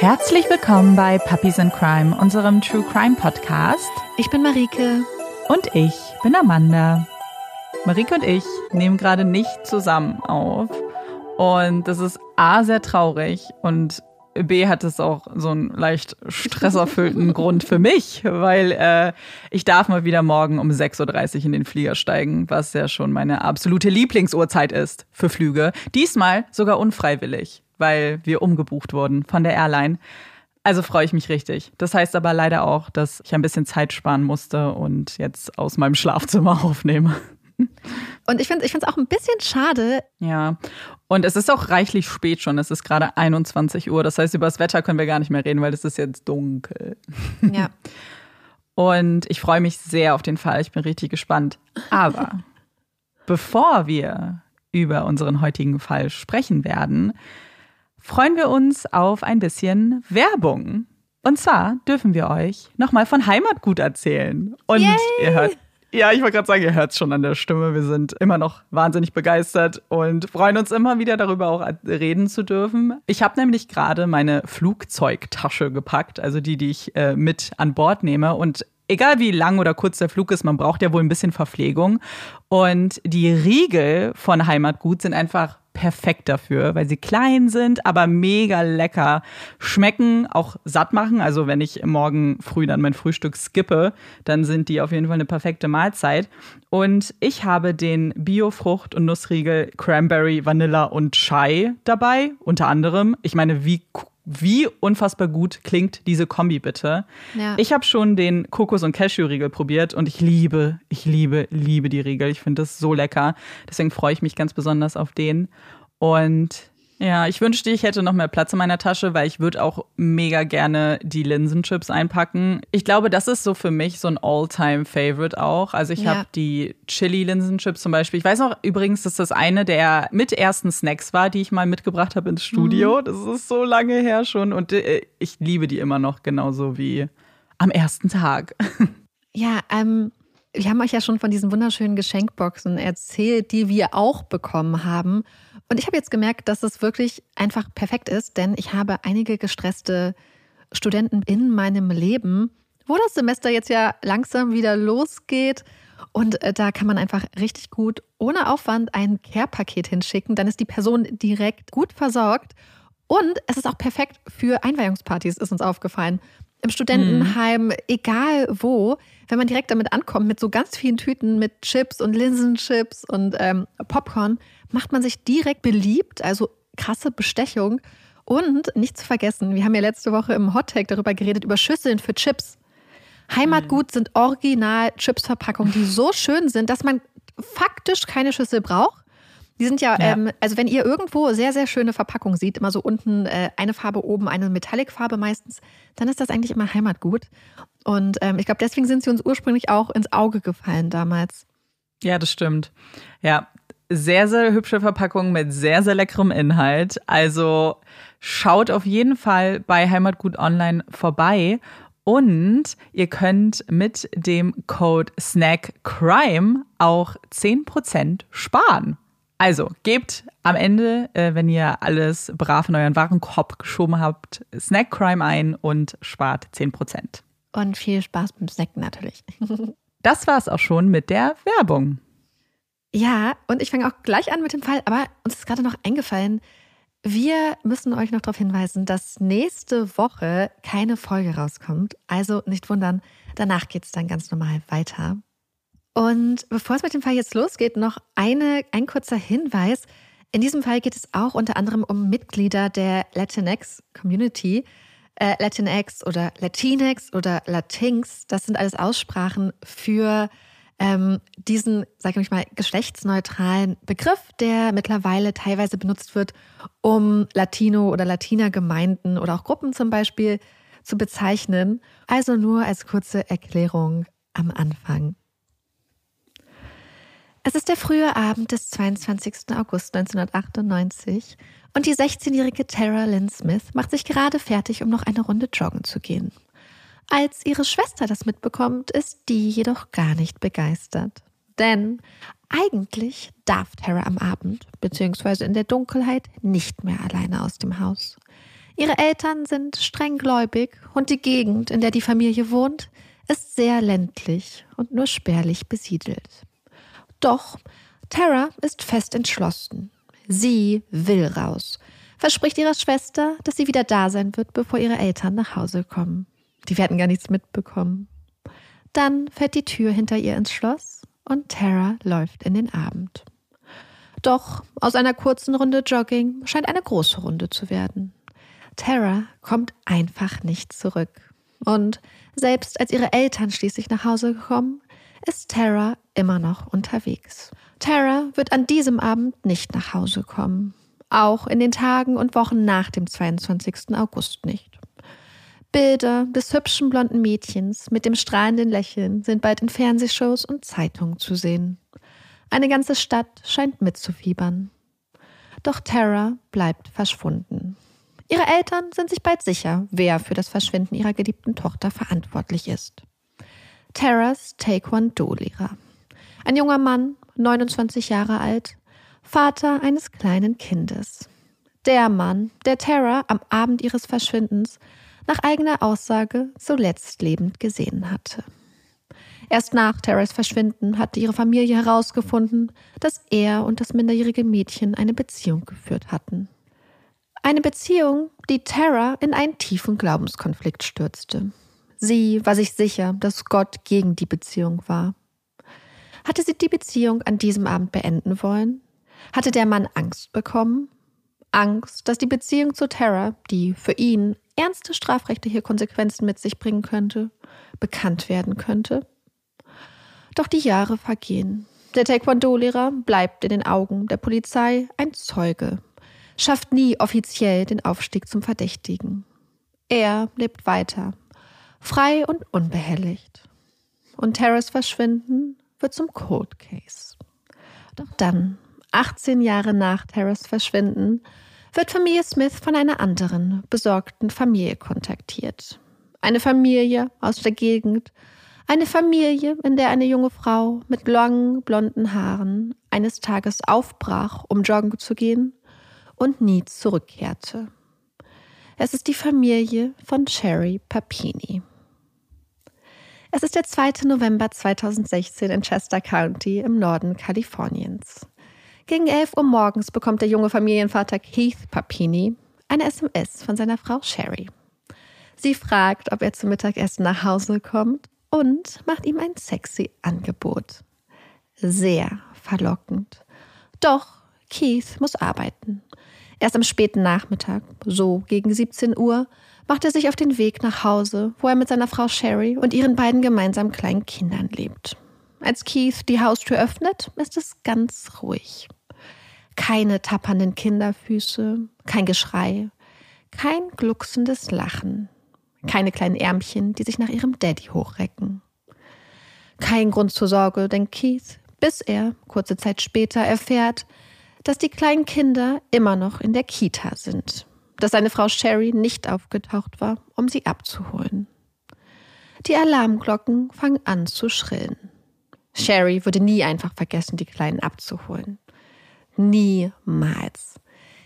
Herzlich willkommen bei Puppies in Crime, unserem True Crime Podcast. Ich bin Marike. Und ich bin Amanda. Marike und ich nehmen gerade nicht zusammen auf. Und das ist A, sehr traurig und B hat es auch so einen leicht stresserfüllten Grund für mich, weil äh, ich darf mal wieder morgen um 6.30 Uhr in den Flieger steigen, was ja schon meine absolute Lieblingsuhrzeit ist für Flüge. Diesmal sogar unfreiwillig weil wir umgebucht wurden von der Airline. Also freue ich mich richtig. Das heißt aber leider auch, dass ich ein bisschen Zeit sparen musste und jetzt aus meinem Schlafzimmer aufnehme. Und ich finde es ich auch ein bisschen schade. Ja, und es ist auch reichlich spät schon. Es ist gerade 21 Uhr. Das heißt, über das Wetter können wir gar nicht mehr reden, weil es ist jetzt dunkel. Ja. Und ich freue mich sehr auf den Fall. Ich bin richtig gespannt. Aber bevor wir über unseren heutigen Fall sprechen werden, freuen wir uns auf ein bisschen Werbung. Und zwar dürfen wir euch nochmal von Heimatgut erzählen. Und Yay! ihr hört, ja, ich wollte gerade sagen, ihr hört es schon an der Stimme. Wir sind immer noch wahnsinnig begeistert und freuen uns immer wieder darüber auch reden zu dürfen. Ich habe nämlich gerade meine Flugzeugtasche gepackt, also die, die ich äh, mit an Bord nehme. Und egal wie lang oder kurz der Flug ist, man braucht ja wohl ein bisschen Verpflegung. Und die Riegel von Heimatgut sind einfach perfekt dafür, weil sie klein sind, aber mega lecker. Schmecken, auch satt machen. Also wenn ich morgen früh dann mein Frühstück skippe, dann sind die auf jeden Fall eine perfekte Mahlzeit. Und ich habe den Biofrucht- und Nussriegel Cranberry, Vanilla und Chai dabei, unter anderem. Ich meine, wie wie unfassbar gut klingt diese Kombi bitte. Ja. Ich habe schon den Kokos- und Cashew-Riegel probiert und ich liebe, ich liebe, liebe die Riegel. Ich finde das so lecker. Deswegen freue ich mich ganz besonders auf den. Und ja, ich wünschte, ich hätte noch mehr Platz in meiner Tasche, weil ich würde auch mega gerne die Linsenchips einpacken. Ich glaube, das ist so für mich so ein All-Time-Favorite auch. Also ich Ja. habe die Chili-Linsenchips zum Beispiel. Ich weiß noch übrigens, dass das eine der mit ersten Snacks war, die ich mal mitgebracht habe ins Studio. Das ist so lange her schon und äh, ich liebe die immer noch genauso wie am ersten Tag. Ja, ähm, wir haben euch ja schon von diesen wunderschönen Geschenkboxen erzählt, die wir auch bekommen haben. Und ich habe jetzt gemerkt, dass es wirklich einfach perfekt ist, denn ich habe einige gestresste Studenten in meinem Leben, wo das Semester jetzt ja langsam wieder losgeht. Und äh, da kann man einfach richtig gut ohne Aufwand ein Care-Paket hinschicken. Dann ist die Person direkt gut versorgt. Und es ist auch perfekt für Einweihungspartys, ist uns aufgefallen. Im Studentenheim, egal wo, wenn man direkt damit ankommt, mit so ganz vielen Tüten mit Chips und Linsenchips und ähm, Popcorn, macht man sich direkt beliebt, also krasse Bestechung. Und nicht zu vergessen, wir haben ja letzte Woche im Hottag darüber geredet, über Schüsseln für Chips. Heimatgut sind original Chips-Verpackungen, die so schön sind, dass man faktisch keine Schüssel braucht. Die sind ja, Ja. Ähm, also wenn ihr irgendwo sehr, sehr schöne Verpackungen seht, immer so unten äh, eine Farbe oben, eine Metallic-Farbe meistens, dann ist das eigentlich immer Heimatgut. Und ähm, ich glaube, deswegen sind sie uns ursprünglich auch ins Auge gefallen damals. Ja, das stimmt. Ja, sehr, sehr hübsche Verpackung mit sehr, sehr leckerem Inhalt. Also schaut auf jeden Fall bei Heimatgut Online vorbei. Und ihr könnt mit dem Code SnackCrime auch 10% sparen. Also gebt am Ende, äh, wenn ihr alles brav in euren Warenkorb geschoben habt, SnackCrime ein und spart 10%. Und viel Spaß beim Snacken natürlich. Das war's auch schon mit der Werbung. Ja, und ich fange auch gleich an mit dem Fall, aber uns ist gerade noch eingefallen, wir müssen euch noch darauf hinweisen, dass nächste Woche keine Folge rauskommt. Also nicht wundern, danach geht es dann ganz normal weiter. Und bevor es mit dem Fall jetzt losgeht, noch eine, ein kurzer Hinweis. In diesem Fall geht es auch unter anderem um Mitglieder der Latinx-Community. Äh, Latinx oder Latinx oder Latinx, das sind alles Aussprachen für ähm, diesen, sage ich mal, geschlechtsneutralen Begriff, der mittlerweile teilweise benutzt wird, um Latino- oder Latina-Gemeinden oder auch Gruppen zum Beispiel zu bezeichnen. Also nur als kurze Erklärung am Anfang. Es ist der frühe Abend des 22. August 1998 und die 16-jährige Tara Lynn Smith macht sich gerade fertig, um noch eine Runde joggen zu gehen. Als ihre Schwester das mitbekommt, ist die jedoch gar nicht begeistert. Denn eigentlich darf Tara am Abend bzw. in der Dunkelheit nicht mehr alleine aus dem Haus. Ihre Eltern sind strenggläubig und die Gegend, in der die Familie wohnt, ist sehr ländlich und nur spärlich besiedelt. Doch Tara ist fest entschlossen. Sie will raus, verspricht ihrer Schwester, dass sie wieder da sein wird, bevor ihre Eltern nach Hause kommen. Die werden gar nichts mitbekommen. Dann fällt die Tür hinter ihr ins Schloss und Tara läuft in den Abend. Doch aus einer kurzen Runde Jogging scheint eine große Runde zu werden. Tara kommt einfach nicht zurück. Und selbst als ihre Eltern schließlich nach Hause kommen, ist Tara immer noch unterwegs. Tara wird an diesem Abend nicht nach Hause kommen. Auch in den Tagen und Wochen nach dem 22. August nicht. Bilder des hübschen blonden Mädchens mit dem strahlenden Lächeln sind bald in Fernsehshows und Zeitungen zu sehen. Eine ganze Stadt scheint mitzufiebern. Doch Tara bleibt verschwunden. Ihre Eltern sind sich bald sicher, wer für das Verschwinden ihrer geliebten Tochter verantwortlich ist. Taras Taekwondo-Lehrer. Ein junger Mann, 29 Jahre alt, Vater eines kleinen Kindes. Der Mann, der Tara am Abend ihres Verschwindens nach eigener Aussage zuletzt lebend gesehen hatte. Erst nach Terras Verschwinden hatte ihre Familie herausgefunden, dass er und das minderjährige Mädchen eine Beziehung geführt hatten. Eine Beziehung, die Tara in einen tiefen Glaubenskonflikt stürzte. Sie war sich sicher, dass Gott gegen die Beziehung war. Hatte sie die Beziehung an diesem Abend beenden wollen? Hatte der Mann Angst bekommen? Angst, dass die Beziehung zu Tara, die für ihn ernste strafrechtliche Konsequenzen mit sich bringen könnte, bekannt werden könnte? Doch die Jahre vergehen. Der Taekwondo-Lehrer bleibt in den Augen der Polizei ein Zeuge, schafft nie offiziell den Aufstieg zum Verdächtigen. Er lebt weiter, frei und unbehelligt. Und Terras Verschwinden wird zum Cold Case. Doch dann, 18 Jahre nach Terras Verschwinden, wird Familie Smith von einer anderen, besorgten Familie kontaktiert. Eine Familie aus der Gegend, eine Familie, in der eine junge Frau mit langen, blonden Haaren eines Tages aufbrach, um joggen zu gehen und nie zurückkehrte. Es ist die Familie von Sherry Papini. Es ist der 2. November 2016 in Chester County im Norden Kaliforniens. Gegen 11 Uhr morgens bekommt der junge Familienvater Keith Papini eine SMS von seiner Frau Sherry. Sie fragt, ob er zum Mittagessen nach Hause kommt und macht ihm ein sexy Angebot. Sehr verlockend. Doch Keith muss arbeiten. Erst am späten Nachmittag, so gegen 17 Uhr, macht er sich auf den Weg nach Hause, wo er mit seiner Frau Sherry und ihren beiden gemeinsamen kleinen Kindern lebt. Als Keith die Haustür öffnet, ist es ganz ruhig. Keine tappernden Kinderfüße, kein Geschrei, kein glucksendes Lachen, keine kleinen Ärmchen, die sich nach ihrem Daddy hochrecken. Kein Grund zur Sorge, denkt Keith, bis er, kurze Zeit später, erfährt, dass die kleinen Kinder immer noch in der Kita sind, dass seine Frau Sherry nicht aufgetaucht war, um sie abzuholen. Die Alarmglocken fangen an zu schrillen. Sherry würde nie einfach vergessen, die Kleinen abzuholen. Niemals.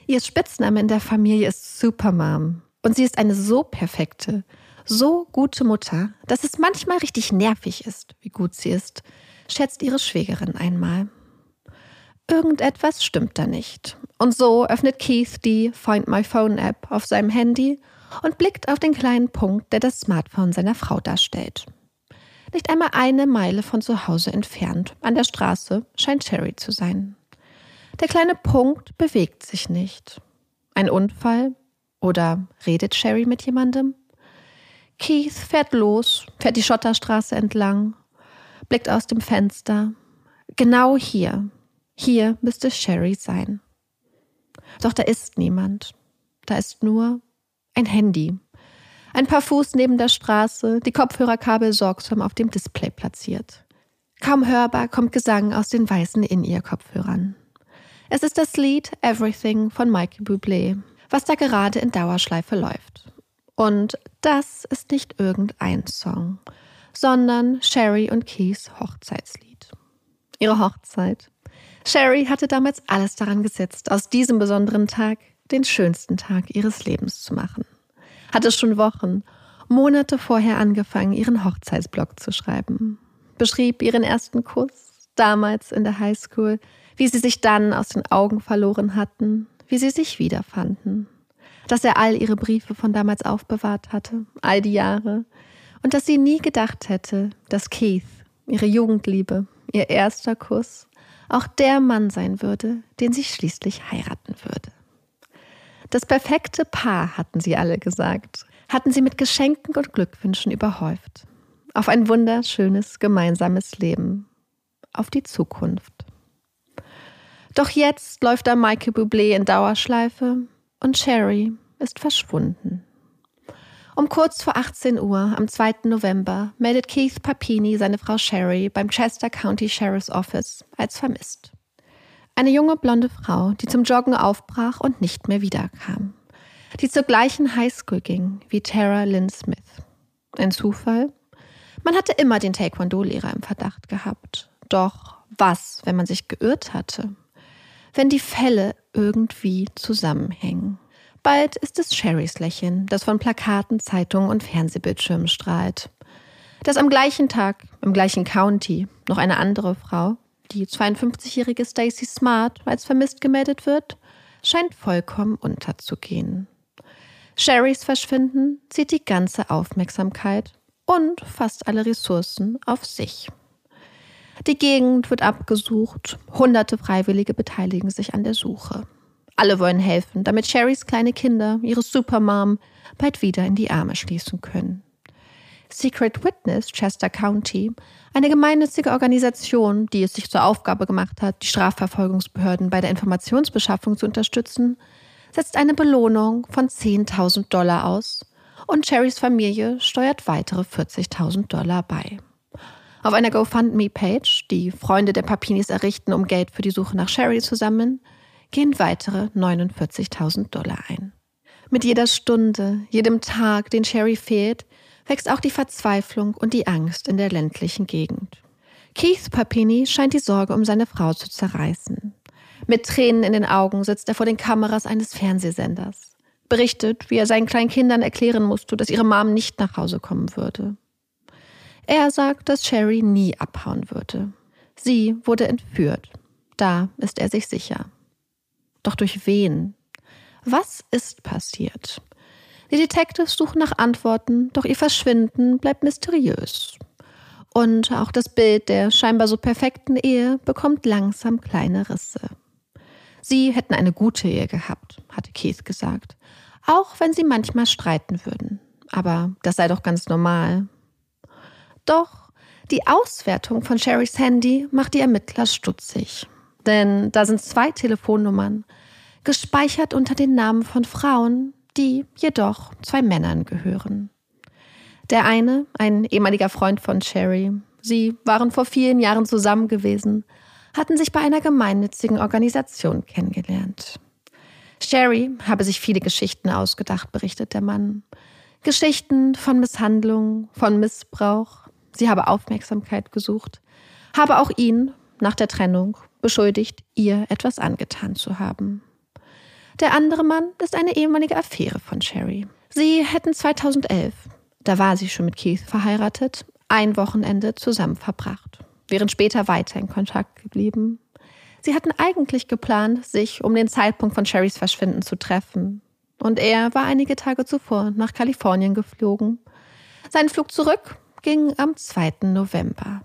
Ihr Spitzname in der Familie ist Supermom. Und sie ist eine so perfekte, so gute Mutter, dass es manchmal richtig nervig ist, wie gut sie ist, schätzt ihre Schwägerin einmal. Irgendetwas stimmt da nicht. Und so öffnet Keith die Find My Phone App auf seinem Handy und blickt auf den kleinen Punkt, der das Smartphone seiner Frau darstellt. Nicht einmal eine Meile von zu Hause entfernt, an der Straße, scheint Sherry zu sein. Der kleine Punkt bewegt sich nicht. Ein Unfall? Oder redet Sherry mit jemandem? Keith fährt los, fährt die Schotterstraße entlang, blickt aus dem Fenster. Genau hier, hier müsste Sherry sein. Doch da ist niemand. Da ist nur ein Handy. Ein paar Fuß neben der Straße, die Kopfhörerkabel sorgsam auf dem Display platziert. Kaum hörbar kommt Gesang aus den weißen In-Ear-Kopfhörern. Es ist das Lied Everything von Michael Bublé, was da gerade in Dauerschleife läuft. Und das ist nicht irgendein Song, sondern Sherry und Keys Hochzeitslied. Ihre Hochzeit. Sherry hatte damals alles daran gesetzt, aus diesem besonderen Tag den schönsten Tag ihres Lebens zu machen. Hatte schon Wochen, Monate vorher angefangen, ihren Hochzeitsblog zu schreiben. Beschrieb ihren ersten Kuss, damals in der Highschool, wie sie sich dann aus den Augen verloren hatten, wie sie sich wiederfanden. Dass er all ihre Briefe von damals aufbewahrt hatte, all die Jahre, und dass sie nie gedacht hätte, dass Keith, ihre Jugendliebe, ihr erster Kuss, auch der Mann sein würde, den sie schließlich heiraten würde. Das perfekte Paar, hatten sie alle gesagt, hatten sie mit Geschenken und Glückwünschen überhäuft. Auf ein wunderschönes gemeinsames Leben. Auf die Zukunft. Doch jetzt läuft da Michael Bublé in Dauerschleife und Sherry ist verschwunden. Um kurz vor 18 Uhr am 2. November meldet Keith Papini seine Frau Sherry beim Chester County Sheriff's Office als vermisst. Eine junge blonde Frau, die zum Joggen aufbrach und nicht mehr wiederkam. Die zur gleichen Highschool ging wie Tara Lynn Smith. Ein Zufall? Man hatte immer den Taekwondo-Lehrer im Verdacht gehabt. Doch was, wenn man sich geirrt hatte? Wenn die Fälle irgendwie zusammenhängen? Bald ist es Sherrys Lächeln, das von Plakaten, Zeitungen und Fernsehbildschirmen strahlt. Dass am gleichen Tag, im gleichen County, noch eine andere Frau, die 52-jährige Stacy Smart, als vermisst gemeldet wird, scheint vollkommen unterzugehen. Sherrys Verschwinden zieht die ganze Aufmerksamkeit und fast alle Ressourcen auf sich. Die Gegend wird abgesucht, hunderte Freiwillige beteiligen sich an der Suche. Alle wollen helfen, damit Sherrys kleine Kinder ihre Supermom bald wieder in die Arme schließen können. Secret Witness Chester County, eine gemeinnützige Organisation, die es sich zur Aufgabe gemacht hat, die Strafverfolgungsbehörden bei der Informationsbeschaffung zu unterstützen, setzt eine Belohnung von 10.000 Dollar aus und Sherrys Familie steuert weitere 40.000 Dollar bei. Auf einer GoFundMe-Page, die Freunde der Papinis errichten, um Geld für die Suche nach Sherry zu sammeln, gehen weitere 49.000 Dollar ein. Mit jeder Stunde, jedem Tag, den Sherry fehlt, wächst auch die Verzweiflung und die Angst in der ländlichen Gegend. Keith Papini scheint die Sorge um seine Frau zu zerreißen. Mit Tränen in den Augen sitzt er vor den Kameras eines Fernsehsenders, berichtet, wie er seinen kleinen Kindern erklären musste, dass ihre Mom nicht nach Hause kommen würde. Er sagt, dass Sherry nie abhauen würde. Sie wurde entführt. Da ist er sich sicher. Doch durch wen? Was ist passiert? Die Detectives suchen nach Antworten, doch ihr Verschwinden bleibt mysteriös. Und auch das Bild der scheinbar so perfekten Ehe bekommt langsam kleine Risse. Sie hätten eine gute Ehe gehabt, hatte Keith gesagt, auch wenn sie manchmal streiten würden. Aber das sei doch ganz normal. Doch die Auswertung von Sherrys Handy macht die Ermittler stutzig. Denn da sind zwei Telefonnummern, gespeichert unter den Namen von Frauen, die jedoch zwei Männern gehören. Der eine, ein ehemaliger Freund von Sherry, sie waren vor vielen Jahren zusammen gewesen, hatten sich bei einer gemeinnützigen Organisation kennengelernt. Sherry habe sich viele Geschichten ausgedacht, berichtet der Mann. Geschichten von Misshandlung, von Missbrauch. Sie habe Aufmerksamkeit gesucht, habe auch ihn nach der Trennung beschuldigt, ihr etwas angetan zu haben. Der andere Mann ist eine ehemalige Affäre von Sherry. Sie hätten 2011, da war sie schon mit Keith verheiratet, ein Wochenende zusammen verbracht, wären später weiter in Kontakt geblieben. Sie hatten eigentlich geplant, sich um den Zeitpunkt von Sherrys Verschwinden zu treffen. Und er war einige Tage zuvor nach Kalifornien geflogen. Sein Flug zurück ging am 2. November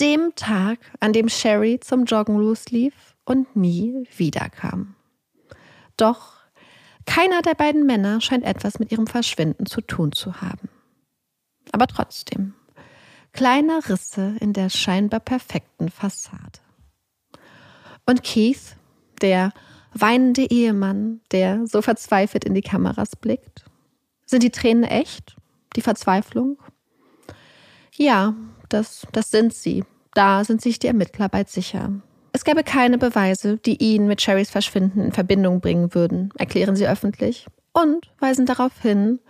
dem Tag, an dem Sherry zum Joggen loslief und nie wiederkam. Doch keiner der beiden Männer scheint etwas mit ihrem Verschwinden zu tun zu haben. Aber trotzdem, kleine Risse in der scheinbar perfekten Fassade. Und Keith, der weinende Ehemann, der so verzweifelt in die Kameras blickt? Sind die Tränen echt? Die Verzweiflung? Ja, das, das sind sie. Da sind sich die Ermittler bald sicher. Es gäbe keine Beweise, die ihn mit Sherrys Verschwinden in Verbindung bringen würden, erklären sie öffentlich und weisen darauf hin,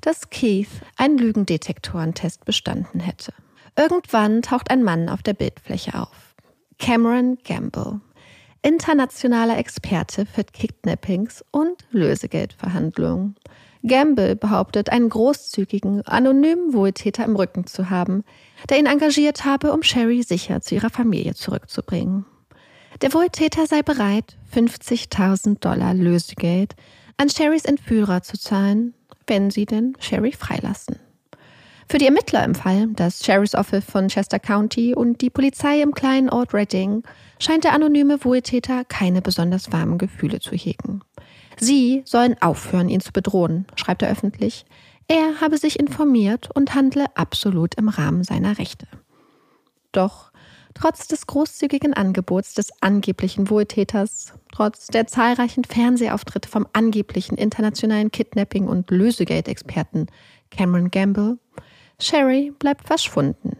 dass Keith einen Lügendetektorentest bestanden hätte. Irgendwann taucht ein Mann auf der Bildfläche auf. Cameron Gamble. internationaler Experte für Kidnappings und Lösegeldverhandlungen. Gamble behauptet, einen großzügigen, anonymen Wohltäter im Rücken zu haben, der ihn engagiert habe, um Sherry sicher zu ihrer Familie zurückzubringen. Der Wohltäter sei bereit, 50.000 Dollar Lösegeld an Sherrys Entführer zu zahlen, wenn sie denn Sherry freilassen. Für die Ermittler im Fall, das Sheriff's Office von Chester County und die Polizei im kleinen Ort Redding, scheint der anonyme Wohltäter keine besonders warmen Gefühle zu hegen. Sie sollen aufhören, ihn zu bedrohen, schreibt er öffentlich. Er habe sich informiert und handle absolut im Rahmen seiner Rechte. Doch trotz des großzügigen Angebots des angeblichen Wohltäters, trotz der zahlreichen Fernsehauftritte vom angeblichen internationalen Kidnapping- und Lösegeldexperten Cameron Gamble, Sherry bleibt verschwunden.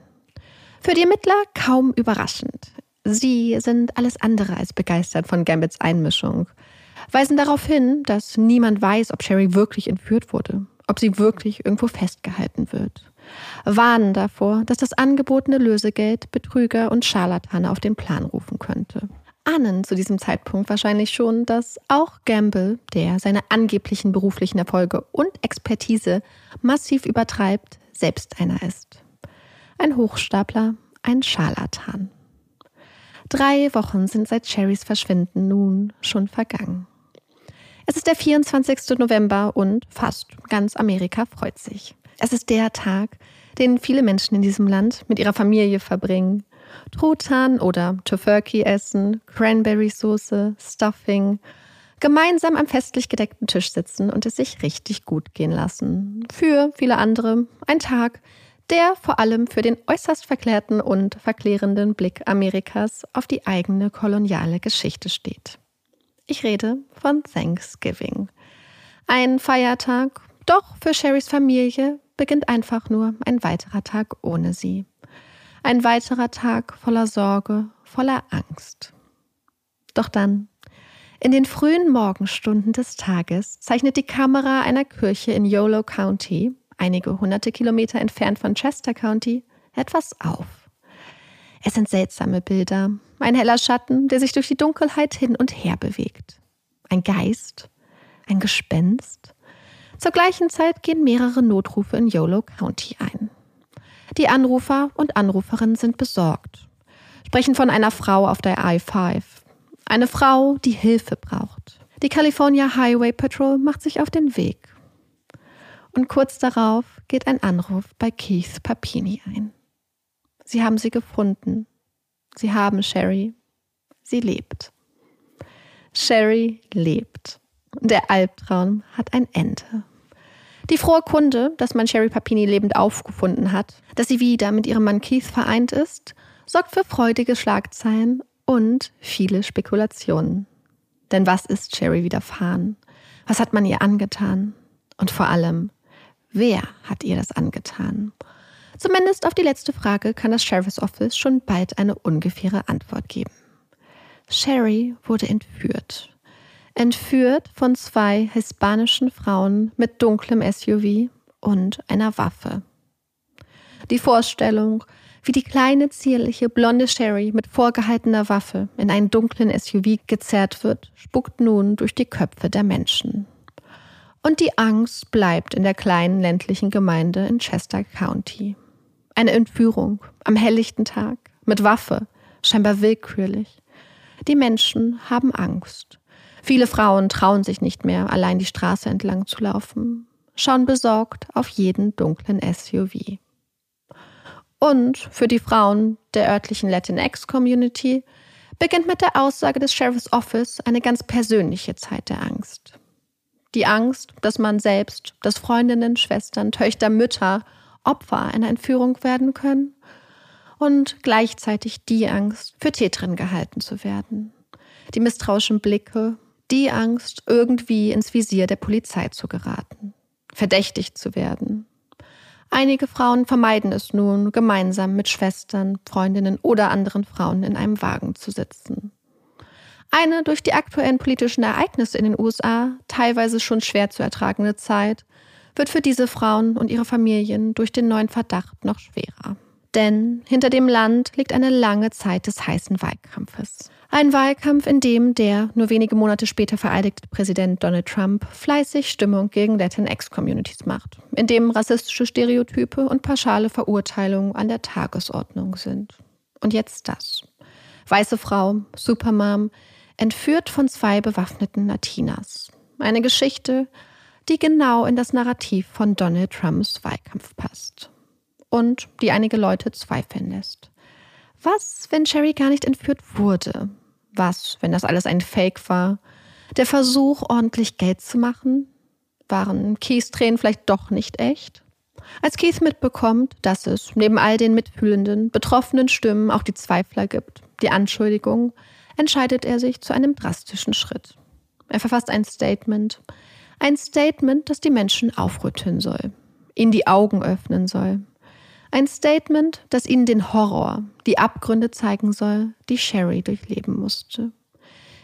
Für die Ermittler kaum überraschend. Sie sind alles andere als begeistert von Gambits Einmischung, weisen darauf hin, dass niemand weiß, ob Sherry wirklich entführt wurde, ob sie wirklich irgendwo festgehalten wird. Warnen davor, dass das angebotene Lösegeld Betrüger und Scharlatane auf den Plan rufen könnte. Ahnen zu diesem Zeitpunkt wahrscheinlich schon, dass auch Gamble, der seine angeblichen beruflichen Erfolge und Expertise massiv übertreibt, selbst einer ist. Ein Hochstapler, ein Scharlatan. Drei Wochen sind seit Sherrys Verschwinden nun schon vergangen. Es ist der 24. November und fast ganz Amerika freut sich. Es ist der Tag, den viele Menschen in diesem Land mit ihrer Familie verbringen. Truthahn oder Tofurkey essen, Cranberry-Soße, Stuffing, gemeinsam am festlich gedeckten Tisch sitzen und es sich richtig gut gehen lassen. Für viele andere ein Tag, der vor allem für den äußerst verklärten und verklärenden Blick Amerikas auf die eigene koloniale Geschichte steht. Ich rede von Thanksgiving. Ein Feiertag, doch für Sherrys Familie beginnt einfach nur ein weiterer Tag ohne sie. Ein weiterer Tag voller Sorge, voller Angst. Doch dann in den frühen Morgenstunden des Tages zeichnet die Kamera einer Kirche in Yolo County, einige hunderte Kilometer entfernt von Chester County, etwas auf. Es sind seltsame Bilder, ein heller Schatten, der sich durch die Dunkelheit hin und her bewegt. Ein Geist, ein Gespenst. Zur gleichen Zeit gehen mehrere Notrufe in Yolo County ein. Die Anrufer und Anruferinnen sind besorgt, sprechen von einer Frau auf der I-5, eine Frau, die Hilfe braucht. Die California Highway Patrol macht sich auf den Weg. Und kurz darauf geht ein Anruf bei Keith Papini ein. Sie haben sie gefunden. Sie haben Sherry. Sie lebt. Sherry lebt. Der Albtraum hat ein Ende. Die frohe Kunde, dass man Sherry Papini lebend aufgefunden hat, dass sie wieder mit ihrem Mann Keith vereint ist, sorgt für freudige Schlagzeilen und viele Spekulationen. Denn was ist Sherry widerfahren? Was hat man ihr angetan? Und vor allem, wer hat ihr das angetan? Zumindest auf die letzte Frage kann das Sheriff's Office schon bald eine ungefähre Antwort geben. Sherry wurde entführt. Entführt von zwei hispanischen Frauen mit dunklem SUV und einer Waffe. Die Vorstellung, wie die kleine, zierliche, blonde Sherry mit vorgehaltener Waffe in einen dunklen SUV gezerrt wird, spuckt nun durch die Köpfe der Menschen. Und die Angst bleibt in der kleinen ländlichen Gemeinde in Chester County. Eine Entführung am helllichten Tag, mit Waffe, scheinbar willkürlich. Die Menschen haben Angst. Viele Frauen trauen sich nicht mehr, allein die Straße entlang zu laufen, schauen besorgt auf jeden dunklen SUV. Und für die Frauen der örtlichen Latinx-Community beginnt mit der Aussage des Sheriff's Office eine ganz persönliche Zeit der Angst. Die Angst, dass man selbst, dass Freundinnen, Schwestern, Töchter, Mütter Opfer einer Entführung werden können und gleichzeitig die Angst, für Täterin gehalten zu werden. Die misstrauischen Blicke, die Angst, irgendwie ins Visier der Polizei zu geraten, verdächtig zu werden, Einige Frauen vermeiden es nun, gemeinsam mit Schwestern, Freundinnen oder anderen Frauen in einem Wagen zu sitzen. Eine durch die aktuellen politischen Ereignisse in den USA teilweise schon schwer zu ertragende Zeit wird für diese Frauen und ihre Familien durch den neuen Verdacht noch schwerer. Denn hinter dem Land liegt eine lange Zeit des heißen Wahlkampfes. Ein Wahlkampf, in dem der nur wenige Monate später vereidigte Präsident Donald Trump fleißig Stimmung gegen Latinx-Communities macht, in dem rassistische Stereotype und pauschale Verurteilungen an der Tagesordnung sind. Und jetzt das. Weiße Frau, Supermom, entführt von zwei bewaffneten Latinas. Eine Geschichte, die genau in das Narrativ von Donald Trumps Wahlkampf passt. Und die einige Leute zweifeln lässt. Was, wenn Sherry gar nicht entführt wurde? Was, wenn das alles ein Fake war? Der Versuch, ordentlich Geld zu machen? Waren Keiths Tränen vielleicht doch nicht echt? Als Keith mitbekommt, dass es neben all den mitfühlenden, betroffenen Stimmen auch die Zweifler gibt, die Anschuldigung, entscheidet er sich zu einem drastischen Schritt. Er verfasst ein Statement. Ein Statement, das die Menschen aufrütteln soll, ihnen die Augen öffnen soll. Ein Statement, das ihnen den Horror, die Abgründe zeigen soll, die Sherry durchleben musste.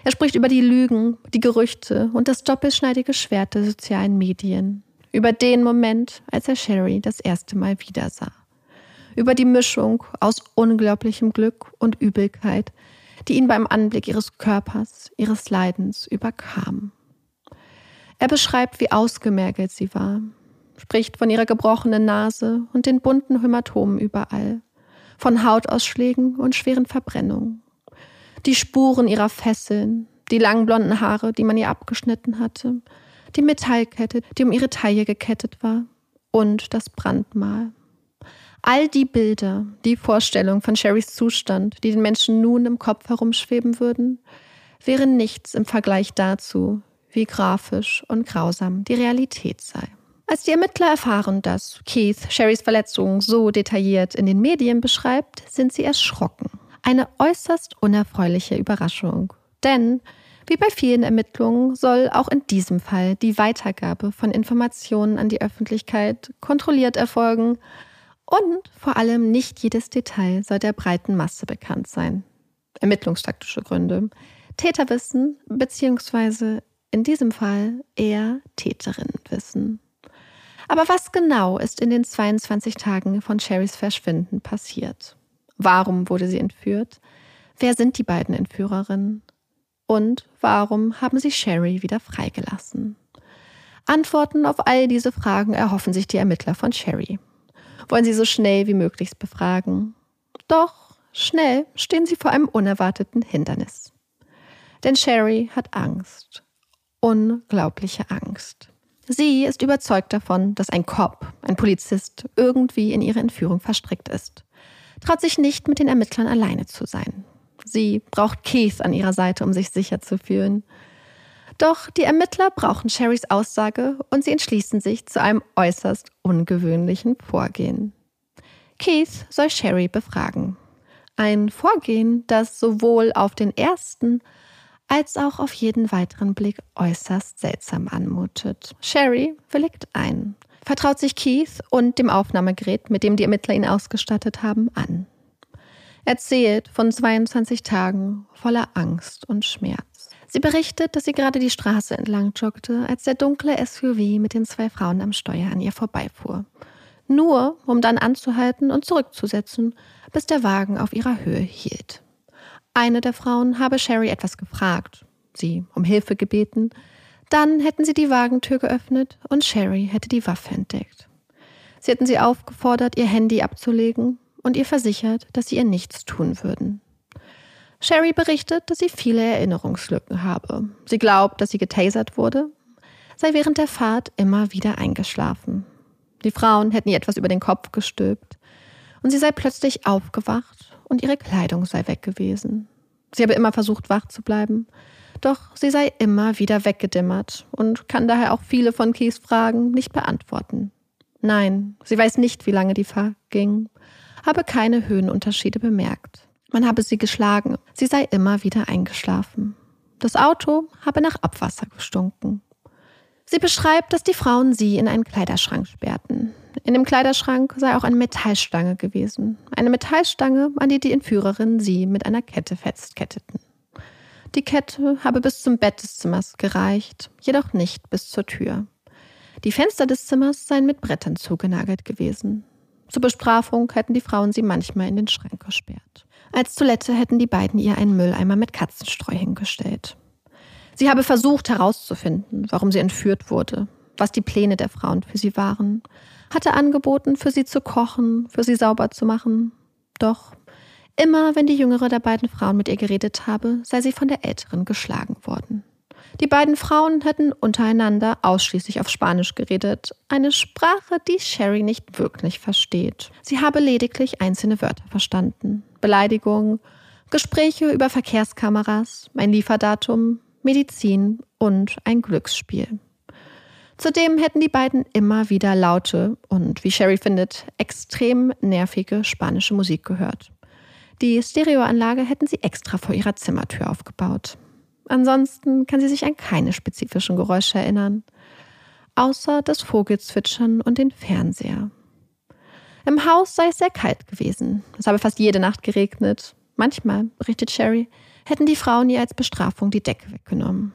Er spricht über die Lügen, die Gerüchte und das doppelschneidige Schwert der sozialen Medien. Über den Moment, als er Sherry das erste Mal wiedersah. Über die Mischung aus unglaublichem Glück und Übelkeit, die ihn beim Anblick ihres Körpers, ihres Leidens überkam. Er beschreibt, wie ausgemergelt sie war, spricht von ihrer gebrochenen Nase und den bunten Hämatomen überall, von Hautausschlägen und schweren Verbrennungen. Die Spuren ihrer Fesseln, die langen blonden Haare, die man ihr abgeschnitten hatte, die Metallkette, die um ihre Taille gekettet war, und das Brandmal. All die Bilder, die Vorstellung von Sherrys Zustand, die den Menschen nun im Kopf herumschweben würden, wären nichts im Vergleich dazu, wie grafisch und grausam die Realität sei. Als die Ermittler erfahren, dass Keith Sherrys Verletzungen so detailliert in den Medien beschreibt, sind sie erschrocken. Eine äußerst unerfreuliche Überraschung. Denn, wie bei vielen Ermittlungen, soll auch in diesem Fall die Weitergabe von Informationen an die Öffentlichkeit kontrolliert erfolgen und vor allem nicht jedes Detail soll der breiten Masse bekannt sein. Ermittlungstaktische Gründe. Täterwissen beziehungsweise in diesem Fall eher Täterinnenwissen. Aber was genau ist in den 22 Tagen von Sherrys Verschwinden passiert? Warum wurde sie entführt? Wer sind die beiden Entführerinnen? Und warum haben sie Sherry wieder freigelassen? Antworten auf all diese Fragen erhoffen sich die Ermittler von Sherry wollen sie so schnell wie möglich befragen. Doch schnell stehen sie vor einem unerwarteten Hindernis. Denn Sherry hat Angst. Unglaubliche Angst. Sie ist überzeugt davon, dass ein Cop, ein Polizist, irgendwie in ihre Entführung verstrickt ist. Traut sich nicht, mit den Ermittlern alleine zu sein. Sie braucht Keith an ihrer Seite, um sich sicher zu fühlen. Doch die Ermittler brauchen Sherrys Aussage und sie entschließen sich zu einem äußerst ungewöhnlichen Vorgehen. Keith soll Sherry befragen. Ein Vorgehen, das sowohl auf den ersten als auch auf jeden weiteren Blick äußerst seltsam anmutet. Sherry willigt ein, vertraut sich Keith und dem Aufnahmegerät, mit dem die Ermittler ihn ausgestattet haben, an. Erzählt von 22 Tagen voller Angst und Schmerz. Sie berichtet, dass sie gerade die Straße entlang joggte, als der dunkle SUV mit den zwei Frauen am Steuer an ihr vorbeifuhr. Nur, um dann anzuhalten und zurückzusetzen, bis der Wagen auf ihrer Höhe hielt. Eine der Frauen habe Sherry etwas gefragt, sie um Hilfe gebeten, dann hätten sie die Wagentür geöffnet und Sherry hätte die Waffe entdeckt. Sie hätten sie aufgefordert, ihr Handy abzulegen und ihr versichert, dass sie ihr nichts tun würden. Sherry berichtet, dass sie viele Erinnerungslücken habe. Sie glaubt, dass sie getasert wurde, sei während der Fahrt immer wieder eingeschlafen. Die Frauen hätten ihr etwas über den Kopf gestülpt und sie sei plötzlich aufgewacht und ihre Kleidung sei weg gewesen. Sie habe immer versucht, wach zu bleiben, doch sie sei immer wieder weggedimmert und kann daher auch viele von Keys Fragen nicht beantworten. Nein, sie weiß nicht, wie lange die Fahrt ging, habe keine Höhenunterschiede bemerkt. Man habe sie geschlagen. Sie sei immer wieder eingeschlafen. Das Auto habe nach Abwasser gestunken. Sie beschreibt, dass die Frauen sie in einen Kleiderschrank sperrten. In dem Kleiderschrank sei auch eine Metallstange gewesen. Eine Metallstange, an die die Entführerinnen sie mit einer Kette festketteten. Die Kette habe bis zum Bett des Zimmers gereicht, jedoch nicht bis zur Tür. Die Fenster des Zimmers seien mit Brettern zugenagelt gewesen. Zur Bestrafung hätten die Frauen sie manchmal in den Schrank gesperrt. Als Toilette hätten die beiden ihr einen Mülleimer mit Katzenstreu hingestellt. Sie habe versucht herauszufinden, warum sie entführt wurde, was die Pläne der Frauen für sie waren, hatte angeboten, für sie zu kochen, für sie sauber zu machen. Doch immer, wenn die jüngere der beiden Frauen mit ihr geredet habe, sei sie von der älteren geschlagen worden. Die beiden Frauen hätten untereinander ausschließlich auf Spanisch geredet, eine Sprache, die Sherry nicht wirklich versteht. Sie habe lediglich einzelne Wörter verstanden. Beleidigungen, Gespräche über Verkehrskameras, ein Lieferdatum, Medizin und ein Glücksspiel. Zudem hätten die beiden immer wieder laute und, wie Sherry findet, extrem nervige spanische Musik gehört. Die Stereoanlage hätten sie extra vor ihrer Zimmertür aufgebaut. Ansonsten kann sie sich an keine spezifischen Geräusche erinnern, außer das Vogelzwitschern und den Fernseher. Im Haus sei es sehr kalt gewesen. Es habe fast jede Nacht geregnet. Manchmal, berichtet Sherry, hätten die Frauen ihr als Bestrafung die Decke weggenommen.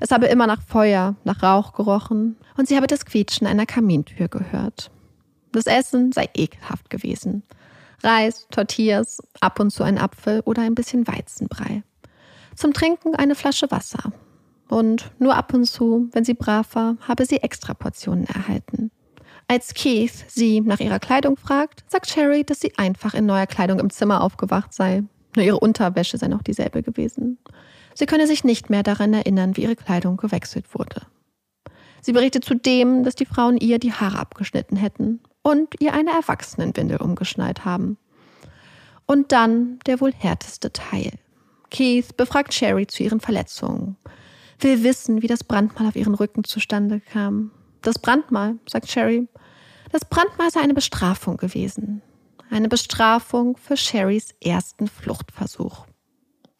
Es habe immer nach Feuer, nach Rauch gerochen und sie habe das Quietschen einer Kamintür gehört. Das Essen sei ekelhaft gewesen. Reis, Tortillas, ab und zu ein Apfel oder ein bisschen Weizenbrei. Zum Trinken eine Flasche Wasser. Und nur ab und zu, wenn sie brav war, habe sie extra Portionen erhalten. Als Keith sie nach ihrer Kleidung fragt, sagt Sherry, dass sie einfach in neuer Kleidung im Zimmer aufgewacht sei. Nur ihre Unterwäsche sei noch dieselbe gewesen. Sie könne sich nicht mehr daran erinnern, wie ihre Kleidung gewechselt wurde. Sie berichtet zudem, dass die Frauen ihr die Haare abgeschnitten hätten und ihr eine Erwachsenenwindel umgeschnallt haben. Und dann der wohl härteste Teil. Keith befragt Sherry zu ihren Verletzungen, will wissen, wie das Brandmal auf ihren Rücken zustande kam. Das Brandmal, sagt Sherry, das Brandmal sei eine Bestrafung gewesen. Eine Bestrafung für Sherrys ersten Fluchtversuch.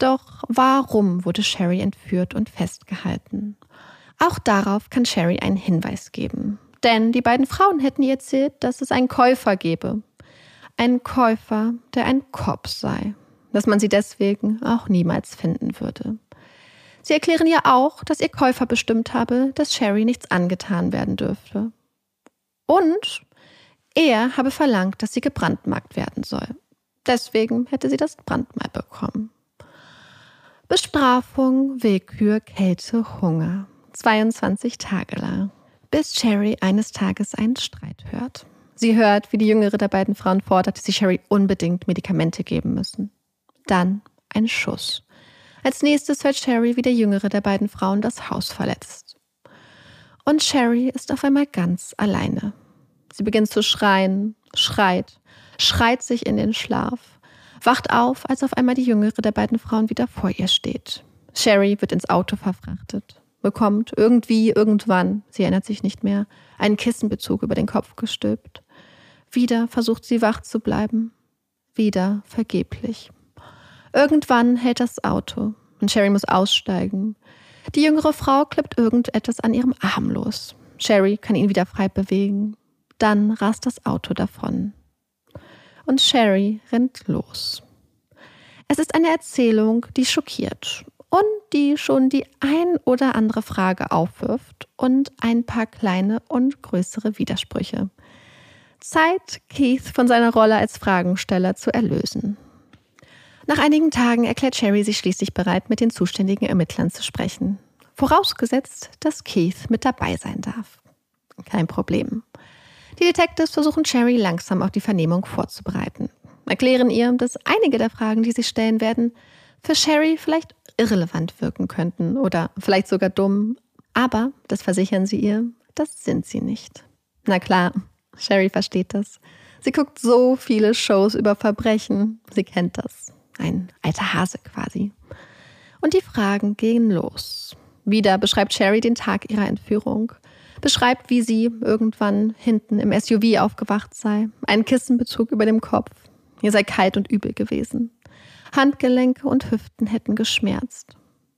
Doch warum wurde Sherry entführt und festgehalten? Auch darauf kann Sherry einen Hinweis geben. Denn die beiden Frauen hätten ihr erzählt, dass es einen Käufer gebe. Einen Käufer, der ein Kopf sei. Dass man sie deswegen auch niemals finden würde. Sie erklären ihr auch, dass ihr Käufer bestimmt habe, dass Sherry nichts angetan werden dürfte. Und er habe verlangt, dass sie gebrandmarkt werden soll. Deswegen hätte sie das Brandmal bekommen. Bestrafung, Willkür, Kälte, Hunger. 22 Tage lang. Bis Sherry eines Tages einen Streit hört. Sie hört, wie die jüngere der beiden Frauen fordert, dass sie Sherry unbedingt Medikamente geben müssen. Dann ein Schuss. Als nächstes hört Sherry, wie der jüngere der beiden Frauen das Haus verletzt. Und Sherry ist auf einmal ganz alleine. Sie beginnt zu schreien, schreit, schreit sich in den Schlaf, wacht auf, als auf einmal die jüngere der beiden Frauen wieder vor ihr steht. Sherry wird ins Auto verfrachtet, bekommt irgendwie, irgendwann, sie erinnert sich nicht mehr, einen Kissenbezug über den Kopf gestülpt. Wieder versucht sie wach zu bleiben, wieder vergeblich. Irgendwann hält das Auto und Sherry muss aussteigen. Die jüngere Frau klippt irgendetwas an ihrem Arm los. Sherry kann ihn wieder frei bewegen. Dann rast das Auto davon. Und Sherry rennt los. Es ist eine Erzählung, die schockiert und die schon die ein oder andere Frage aufwirft und ein paar kleine und größere Widersprüche. Zeit, Keith von seiner Rolle als Fragensteller zu erlösen. Nach einigen Tagen erklärt Sherry sich schließlich bereit, mit den zuständigen Ermittlern zu sprechen. Vorausgesetzt, dass Keith mit dabei sein darf. Kein Problem. Die Detectives versuchen Cherry langsam auf die Vernehmung vorzubereiten. Erklären ihr, dass einige der Fragen, die sie stellen werden, für Sherry vielleicht irrelevant wirken könnten oder vielleicht sogar dumm. Aber, das versichern sie ihr, das sind sie nicht. Na klar, Sherry versteht das. Sie guckt so viele Shows über Verbrechen. Sie kennt das. Ein alter Hase quasi. Und die Fragen gehen los. Wieder beschreibt Sherry den Tag ihrer Entführung beschreibt, wie sie irgendwann hinten im SUV aufgewacht sei, einen Kissenbezug über dem Kopf. Ihr sei kalt und übel gewesen. Handgelenke und Hüften hätten geschmerzt.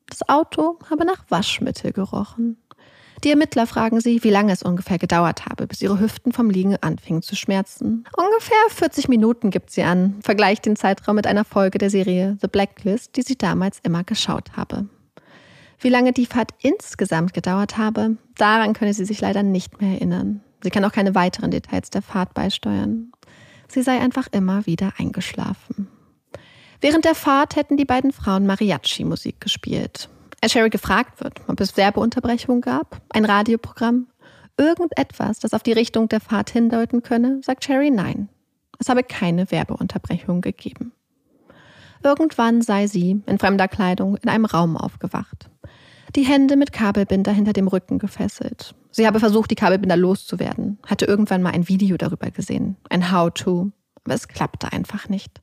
Das Auto habe nach Waschmittel gerochen. Die Ermittler fragen sie, wie lange es ungefähr gedauert habe, bis ihre Hüften vom Liegen anfingen zu schmerzen. Ungefähr 40 Minuten gibt sie an, vergleicht den Zeitraum mit einer Folge der Serie The Blacklist, die sie damals immer geschaut habe. Wie lange die Fahrt insgesamt gedauert habe, daran könne sie sich leider nicht mehr erinnern. Sie kann auch keine weiteren Details der Fahrt beisteuern. Sie sei einfach immer wieder eingeschlafen. Während der Fahrt hätten die beiden Frauen Mariachi-Musik gespielt. Als Sherry gefragt wird, ob es Werbeunterbrechungen gab, ein Radioprogramm, irgendetwas, das auf die Richtung der Fahrt hindeuten könne, sagt Sherry nein. Es habe keine Werbeunterbrechung gegeben. Irgendwann sei sie in fremder Kleidung in einem Raum aufgewacht. Die Hände mit Kabelbinder hinter dem Rücken gefesselt. Sie habe versucht, die Kabelbinder loszuwerden, hatte irgendwann mal ein Video darüber gesehen, ein How-to, aber es klappte einfach nicht.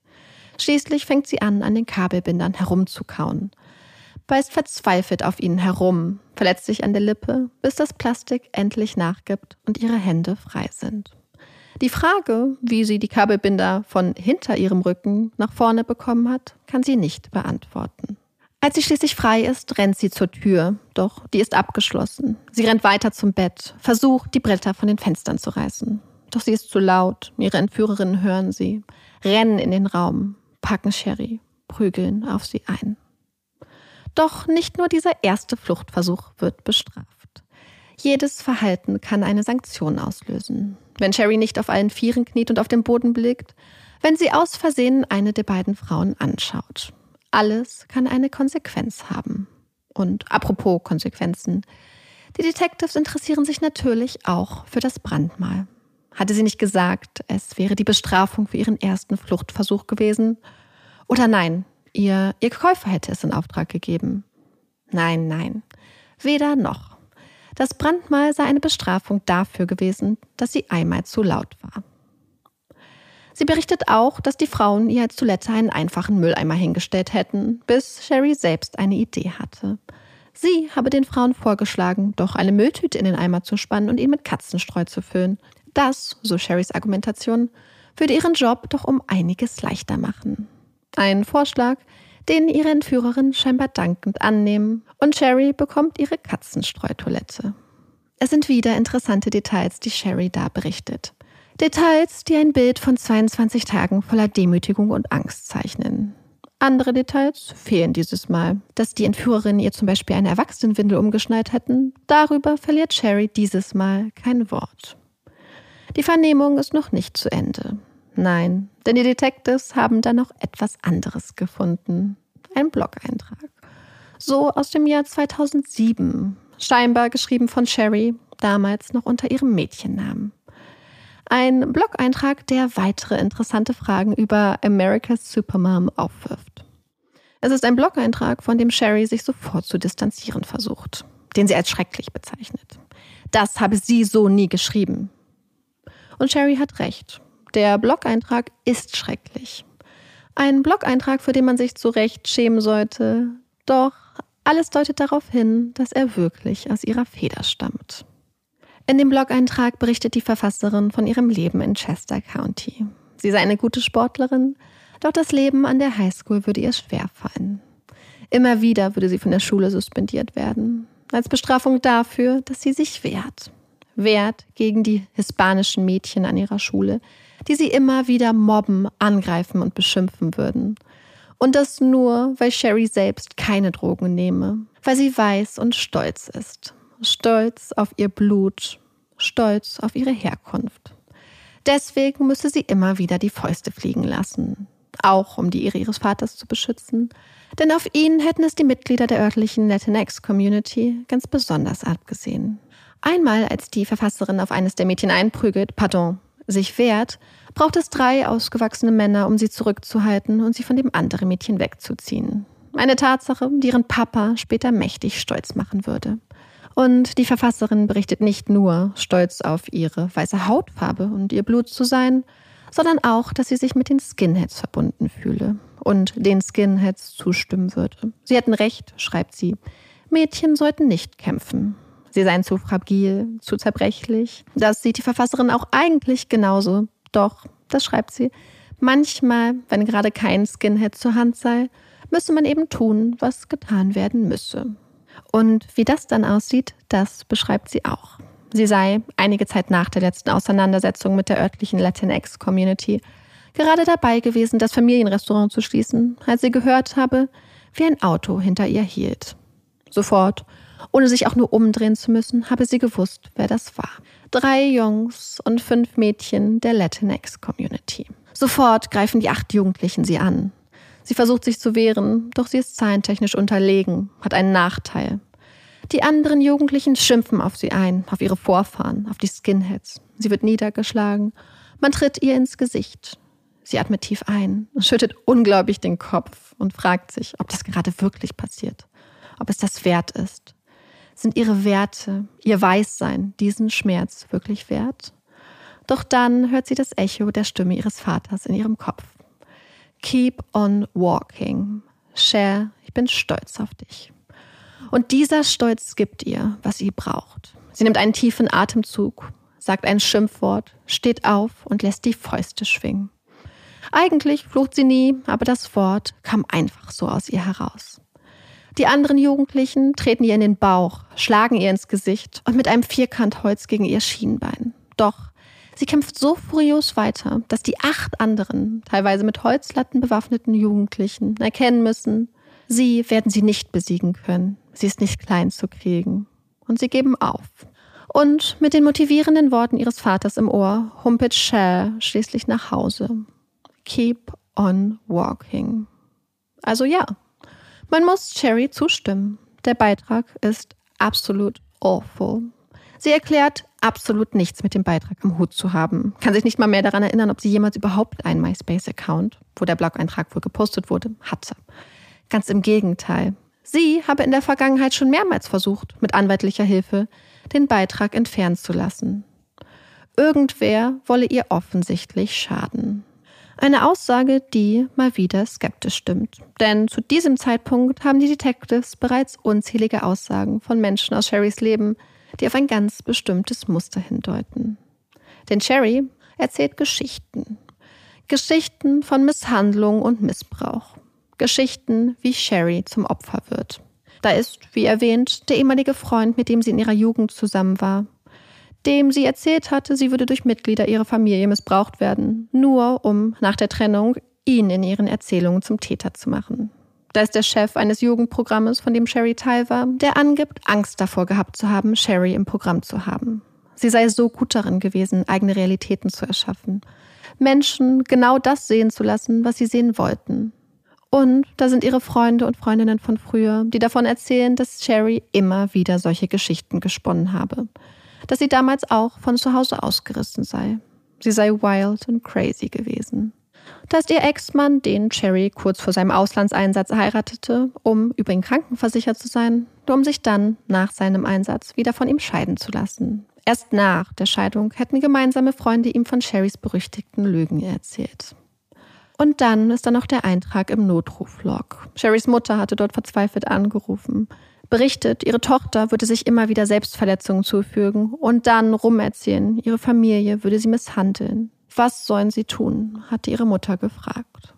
Schließlich fängt sie an, an den Kabelbindern herumzukauen, beißt verzweifelt auf ihnen herum, verletzt sich an der Lippe, bis das Plastik endlich nachgibt und ihre Hände frei sind. Die Frage, wie sie die Kabelbinder von hinter ihrem Rücken nach vorne bekommen hat, kann sie nicht beantworten. Als sie schließlich frei ist, rennt sie zur Tür, doch die ist abgeschlossen. Sie rennt weiter zum Bett, versucht, die Bretter von den Fenstern zu reißen. Doch sie ist zu laut, ihre Entführerinnen hören sie, rennen in den Raum, packen Sherry, prügeln auf sie ein. Doch nicht nur dieser erste Fluchtversuch wird bestraft. Jedes Verhalten kann eine Sanktion auslösen. Wenn Sherry nicht auf allen Vieren kniet und auf den Boden blickt, wenn sie aus Versehen eine der beiden Frauen anschaut. Alles kann eine Konsequenz haben. Und apropos Konsequenzen. Die Detectives interessieren sich natürlich auch für das Brandmal. Hatte sie nicht gesagt, es wäre die Bestrafung für ihren ersten Fluchtversuch gewesen? Oder nein, ihr, ihr Käufer hätte es in Auftrag gegeben? Nein, nein, weder noch. Das Brandmal sei eine Bestrafung dafür gewesen, dass sie einmal zu laut war. Sie berichtet auch, dass die Frauen ihr als Toilette einen einfachen Mülleimer hingestellt hätten, bis Sherry selbst eine Idee hatte. Sie habe den Frauen vorgeschlagen, doch eine Mülltüte in den Eimer zu spannen und ihn mit Katzenstreu zu füllen. Das, so Sherrys Argumentation, würde ihren Job doch um einiges leichter machen. Ein Vorschlag, den ihre Entführerin scheinbar dankend annehmen und Sherry bekommt ihre Katzenstreutoilette. Es sind wieder interessante Details, die Sherry da berichtet. Details, die ein Bild von 22 Tagen voller Demütigung und Angst zeichnen. Andere Details fehlen dieses Mal. Dass die Entführerinnen ihr zum Beispiel eine Erwachsenenwindel umgeschnallt hätten, darüber verliert Sherry dieses Mal kein Wort. Die Vernehmung ist noch nicht zu Ende. Nein, denn die Detectives haben da noch etwas anderes gefunden. Ein Blog-Eintrag. So aus dem Jahr 2007. Scheinbar geschrieben von Sherry, damals noch unter ihrem Mädchennamen. Ein Blog-Eintrag, der weitere interessante Fragen über America's Supermom aufwirft. Es ist ein Blog-Eintrag, von dem Sherry sich sofort zu distanzieren versucht, den sie als schrecklich bezeichnet. Das habe sie so nie geschrieben. Und Sherry hat recht. Der Blog-Eintrag ist schrecklich. Ein Blog-Eintrag, für den man sich zu Recht schämen sollte. Doch alles deutet darauf hin, dass er wirklich aus ihrer Feder stammt. In dem Blog-Eintrag berichtet die Verfasserin von ihrem Leben in Chester County. Sie sei eine gute Sportlerin, doch das Leben an der Highschool würde ihr schwerfallen. Immer wieder würde sie von der Schule suspendiert werden, als Bestrafung dafür, dass sie sich wehrt. Wehrt gegen die hispanischen Mädchen an ihrer Schule, die sie immer wieder mobben, angreifen und beschimpfen würden. Und das nur, weil Sherry selbst keine Drogen nehme, weil sie weiß und stolz ist. Stolz auf ihr Blut, stolz auf ihre Herkunft. Deswegen müsse sie immer wieder die Fäuste fliegen lassen, auch um die Ehre ihres Vaters zu beschützen, denn auf ihn hätten es die Mitglieder der örtlichen Latinx-Community ganz besonders abgesehen. Einmal, als die Verfasserin auf eines der Mädchen einprügelt, pardon, sich wehrt, braucht es drei ausgewachsene Männer, um sie zurückzuhalten und sie von dem anderen Mädchen wegzuziehen. Eine Tatsache, die ihren Papa später mächtig stolz machen würde. Und die Verfasserin berichtet nicht nur stolz auf ihre weiße Hautfarbe und ihr Blut zu sein, sondern auch, dass sie sich mit den Skinheads verbunden fühle und den Skinheads zustimmen würde. Sie hätten recht, schreibt sie. Mädchen sollten nicht kämpfen. Sie seien zu fragil, zu zerbrechlich. Das sieht die Verfasserin auch eigentlich genauso. Doch, das schreibt sie, manchmal, wenn gerade kein Skinhead zur Hand sei, müsse man eben tun, was getan werden müsse. Und wie das dann aussieht, das beschreibt sie auch. Sie sei einige Zeit nach der letzten Auseinandersetzung mit der örtlichen Latinx-Community gerade dabei gewesen, das Familienrestaurant zu schließen, als sie gehört habe, wie ein Auto hinter ihr hielt. Sofort Ohne sich auch nur umdrehen zu müssen, habe sie gewusst, wer das war. Drei Jungs und fünf Mädchen der Latinx-Community. Sofort greifen die acht Jugendlichen sie an. Sie versucht sich zu wehren, doch sie ist zahlentechnisch unterlegen, hat einen Nachteil. Die anderen Jugendlichen schimpfen auf sie ein, auf ihre Vorfahren, auf die Skinheads. Sie wird niedergeschlagen. Man tritt ihr ins Gesicht. Sie atmet tief ein, schüttet unglaublich den Kopf und fragt sich, ob das gerade wirklich passiert, ob es das wert ist. Sind ihre Werte, ihr Weißsein diesen Schmerz wirklich wert? Doch dann hört sie das Echo der Stimme ihres Vaters in ihrem Kopf. Keep on walking. Cher, ich bin stolz auf dich. Und dieser Stolz gibt ihr, was sie braucht. Sie nimmt einen tiefen Atemzug, sagt ein Schimpfwort, steht auf und lässt die Fäuste schwingen. Eigentlich flucht sie nie, aber das Wort kam einfach so aus ihr heraus. Die anderen Jugendlichen treten ihr in den Bauch, schlagen ihr ins Gesicht und mit einem Vierkantholz gegen ihr Schienbein. Doch sie kämpft so furios weiter, dass die acht anderen, teilweise mit Holzlatten bewaffneten Jugendlichen, erkennen müssen, sie werden sie nicht besiegen können. Sie ist nicht klein zu kriegen. Und sie geben auf. Und mit den motivierenden Worten ihres Vaters im Ohr humpelt Cher schließlich nach Hause. Keep on walking. Also ja, man muss Cherry zustimmen. Der Beitrag ist absolut awful. Sie erklärt, absolut nichts mit dem Beitrag im Hut zu haben. Kann sich nicht mal mehr daran erinnern, ob sie jemals überhaupt einen MySpace-Account, wo der Blog-Eintrag wohl gepostet wurde, hatte. Ganz im Gegenteil. Sie habe in der Vergangenheit schon mehrmals versucht, mit anwaltlicher Hilfe den Beitrag entfernen zu lassen. Irgendwer wolle ihr offensichtlich schaden. Eine Aussage, die mal wieder skeptisch stimmt. Denn zu diesem Zeitpunkt haben die Detectives bereits unzählige Aussagen von Menschen aus Sherrys Leben, die auf ein ganz bestimmtes Muster hindeuten. Denn Sherry erzählt Geschichten. Geschichten von Misshandlung und Missbrauch. Geschichten, wie Sherry zum Opfer wird. Da ist, wie erwähnt, der ehemalige Freund, mit dem sie in ihrer Jugend zusammen war, dem sie erzählt hatte, sie würde durch Mitglieder ihrer Familie missbraucht werden, nur um nach der Trennung ihn in ihren Erzählungen zum Täter zu machen. Da ist der Chef eines Jugendprogrammes, von dem Sherry Teil war, der angibt, Angst davor gehabt zu haben, Sherry im Programm zu haben. Sie sei so gut darin gewesen, eigene Realitäten zu erschaffen. Menschen genau das sehen zu lassen, was sie sehen wollten. Und da sind ihre Freunde und Freundinnen von früher, die davon erzählen, dass Sherry immer wieder solche Geschichten gesponnen habe. Dass sie damals auch von zu Hause ausgerissen sei. Sie sei wild und crazy gewesen. Da ist ihr Ex-Mann, den Sherry kurz vor seinem Auslandseinsatz heiratete, um über ihn krankenversichert zu sein, um sich dann nach seinem Einsatz wieder von ihm scheiden zu lassen. Erst nach der Scheidung hätten gemeinsame Freunde ihm von Sherrys berüchtigten Lügen erzählt. Und dann ist da noch der Eintrag im Notruflog. Sherrys Mutter hatte dort verzweifelt angerufen, berichtet, ihre Tochter würde sich immer wieder Selbstverletzungen zufügen und dann rumerzählen, ihre Familie würde sie misshandeln. Was sollen sie tun? hatte ihre Mutter gefragt.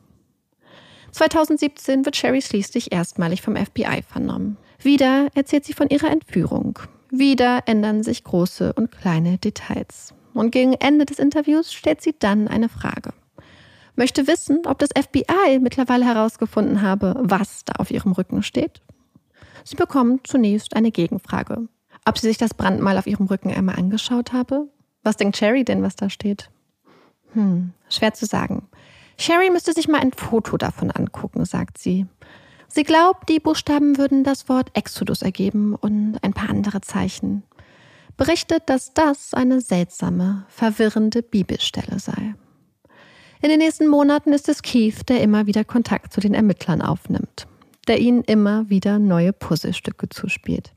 2017 wird Sherry schließlich erstmalig vom FBI vernommen. Wieder erzählt sie von ihrer Entführung. Wieder ändern sich große und kleine Details. Und gegen Ende des Interviews stellt sie dann eine Frage möchte wissen, ob das FBI mittlerweile herausgefunden habe, was da auf ihrem Rücken steht. Sie bekommt zunächst eine Gegenfrage. Ob sie sich das Brandmal auf ihrem Rücken einmal angeschaut habe? Was denkt Sherry denn, was da steht? Hm, schwer zu sagen. Sherry müsste sich mal ein Foto davon angucken, sagt sie. Sie glaubt, die Buchstaben würden das Wort Exodus ergeben und ein paar andere Zeichen. Berichtet, dass das eine seltsame, verwirrende Bibelstelle sei. In den nächsten Monaten ist es Keith, der immer wieder Kontakt zu den Ermittlern aufnimmt, der ihnen immer wieder neue Puzzlestücke zuspielt.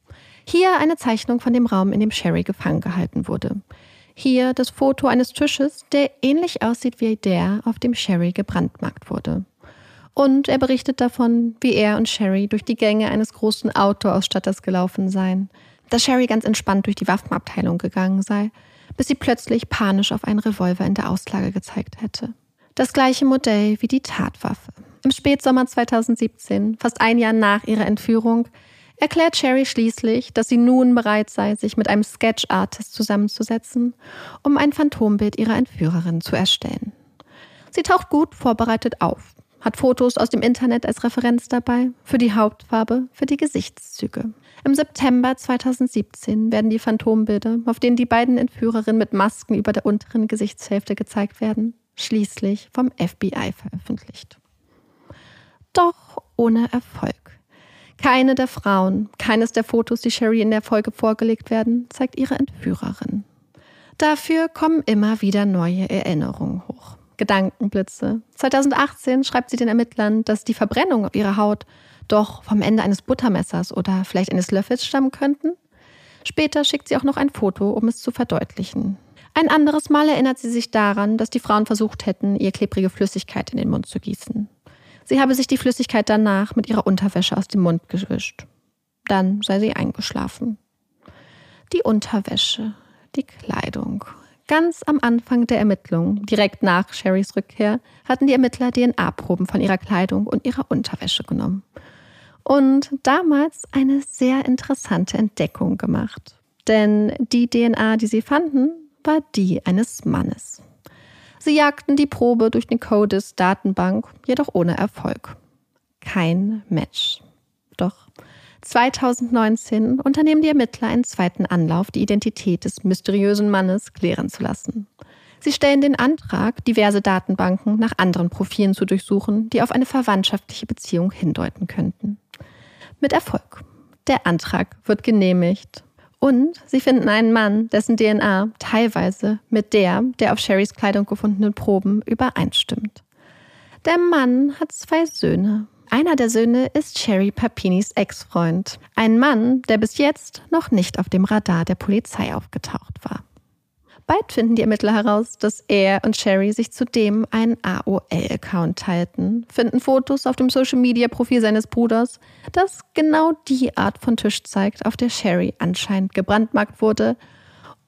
Hier eine Zeichnung von dem Raum, in dem Sherry gefangen gehalten wurde. Hier das Foto eines Tisches, der ähnlich aussieht wie der, auf dem Sherry gebrandmarkt wurde. Und er berichtet davon, wie er und Sherry durch die Gänge eines großen Autoausstatters gelaufen seien, dass Sherry ganz entspannt durch die Waffenabteilung gegangen sei, bis sie plötzlich panisch auf einen Revolver in der Auslage gezeigt hätte. Das gleiche Modell wie die Tatwaffe. Im Spätsommer 2017, fast ein Jahr nach ihrer Entführung, erklärt Sherry schließlich, dass sie nun bereit sei, sich mit einem Sketch-Artist zusammenzusetzen, um ein Phantombild ihrer Entführerin zu erstellen. Sie taucht gut vorbereitet auf, hat Fotos aus dem Internet als Referenz dabei, für die Hauptfarbe, für die Gesichtszüge. Im September 2017 werden die Phantombilder, auf denen die beiden Entführerinnen mit Masken über der unteren Gesichtshälfte gezeigt werden, schließlich vom FBI veröffentlicht. Doch ohne Erfolg. Keine der Frauen, keines der Fotos, die Sherry in der Folge vorgelegt werden, zeigt ihre Entführerin. Dafür kommen immer wieder neue Erinnerungen hoch. Gedankenblitze. 2018 schreibt sie den Ermittlern, dass die Verbrennung auf ihrer Haut doch vom Ende eines Buttermessers oder vielleicht eines Löffels stammen könnten. Später schickt sie auch noch ein Foto, um es zu verdeutlichen. Ein anderes Mal erinnert sie sich daran, dass die Frauen versucht hätten, ihr klebrige Flüssigkeit in den Mund zu gießen. Sie habe sich die Flüssigkeit danach mit ihrer Unterwäsche aus dem Mund gewischt. Dann sei sie eingeschlafen. Die Unterwäsche, die Kleidung. Ganz am Anfang der Ermittlung, direkt nach Sherrys Rückkehr, hatten die Ermittler DNA-Proben von ihrer Kleidung und ihrer Unterwäsche genommen. Und damals eine sehr interessante Entdeckung gemacht. Denn die DNA, die sie fanden, war die eines Mannes. Sie jagten die Probe durch den CODIS-Datenbank, jedoch ohne Erfolg. Kein Match. Doch 2019 unternehmen die Ermittler einen zweiten Anlauf, die Identität des mysteriösen Mannes klären zu lassen. Sie stellen den Antrag, diverse Datenbanken nach anderen Profilen zu durchsuchen, die auf eine verwandtschaftliche Beziehung hindeuten könnten. Mit Erfolg. Der Antrag wird genehmigt. Und sie finden einen Mann, dessen DNA teilweise mit der der auf Sherrys Kleidung gefundenen Proben übereinstimmt. Der Mann hat zwei Söhne. Einer der Söhne ist Sherry Papinis Ex-Freund. Ein Mann, der bis jetzt noch nicht auf dem Radar der Polizei aufgetaucht war. Bald finden die Ermittler heraus, dass er und Sherry sich zudem einen AOL-Account teilten, finden Fotos auf dem Social-Media-Profil seines Bruders, das genau die Art von Tisch zeigt, auf der Sherry anscheinend gebrandmarkt wurde,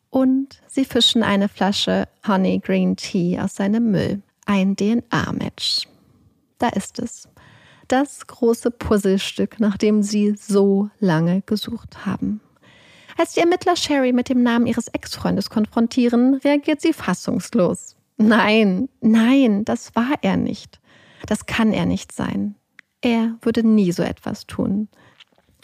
und sie fischen eine Flasche Honey Green Tea aus seinem Müll. Ein DNA-Match. Da ist es. Das große Puzzlestück, nach dem sie so lange gesucht haben. Als die Ermittler Sherry mit dem Namen ihres Ex-Freundes konfrontieren, reagiert sie fassungslos. Nein, nein, das war er nicht. Das kann er nicht sein. Er würde nie so etwas tun.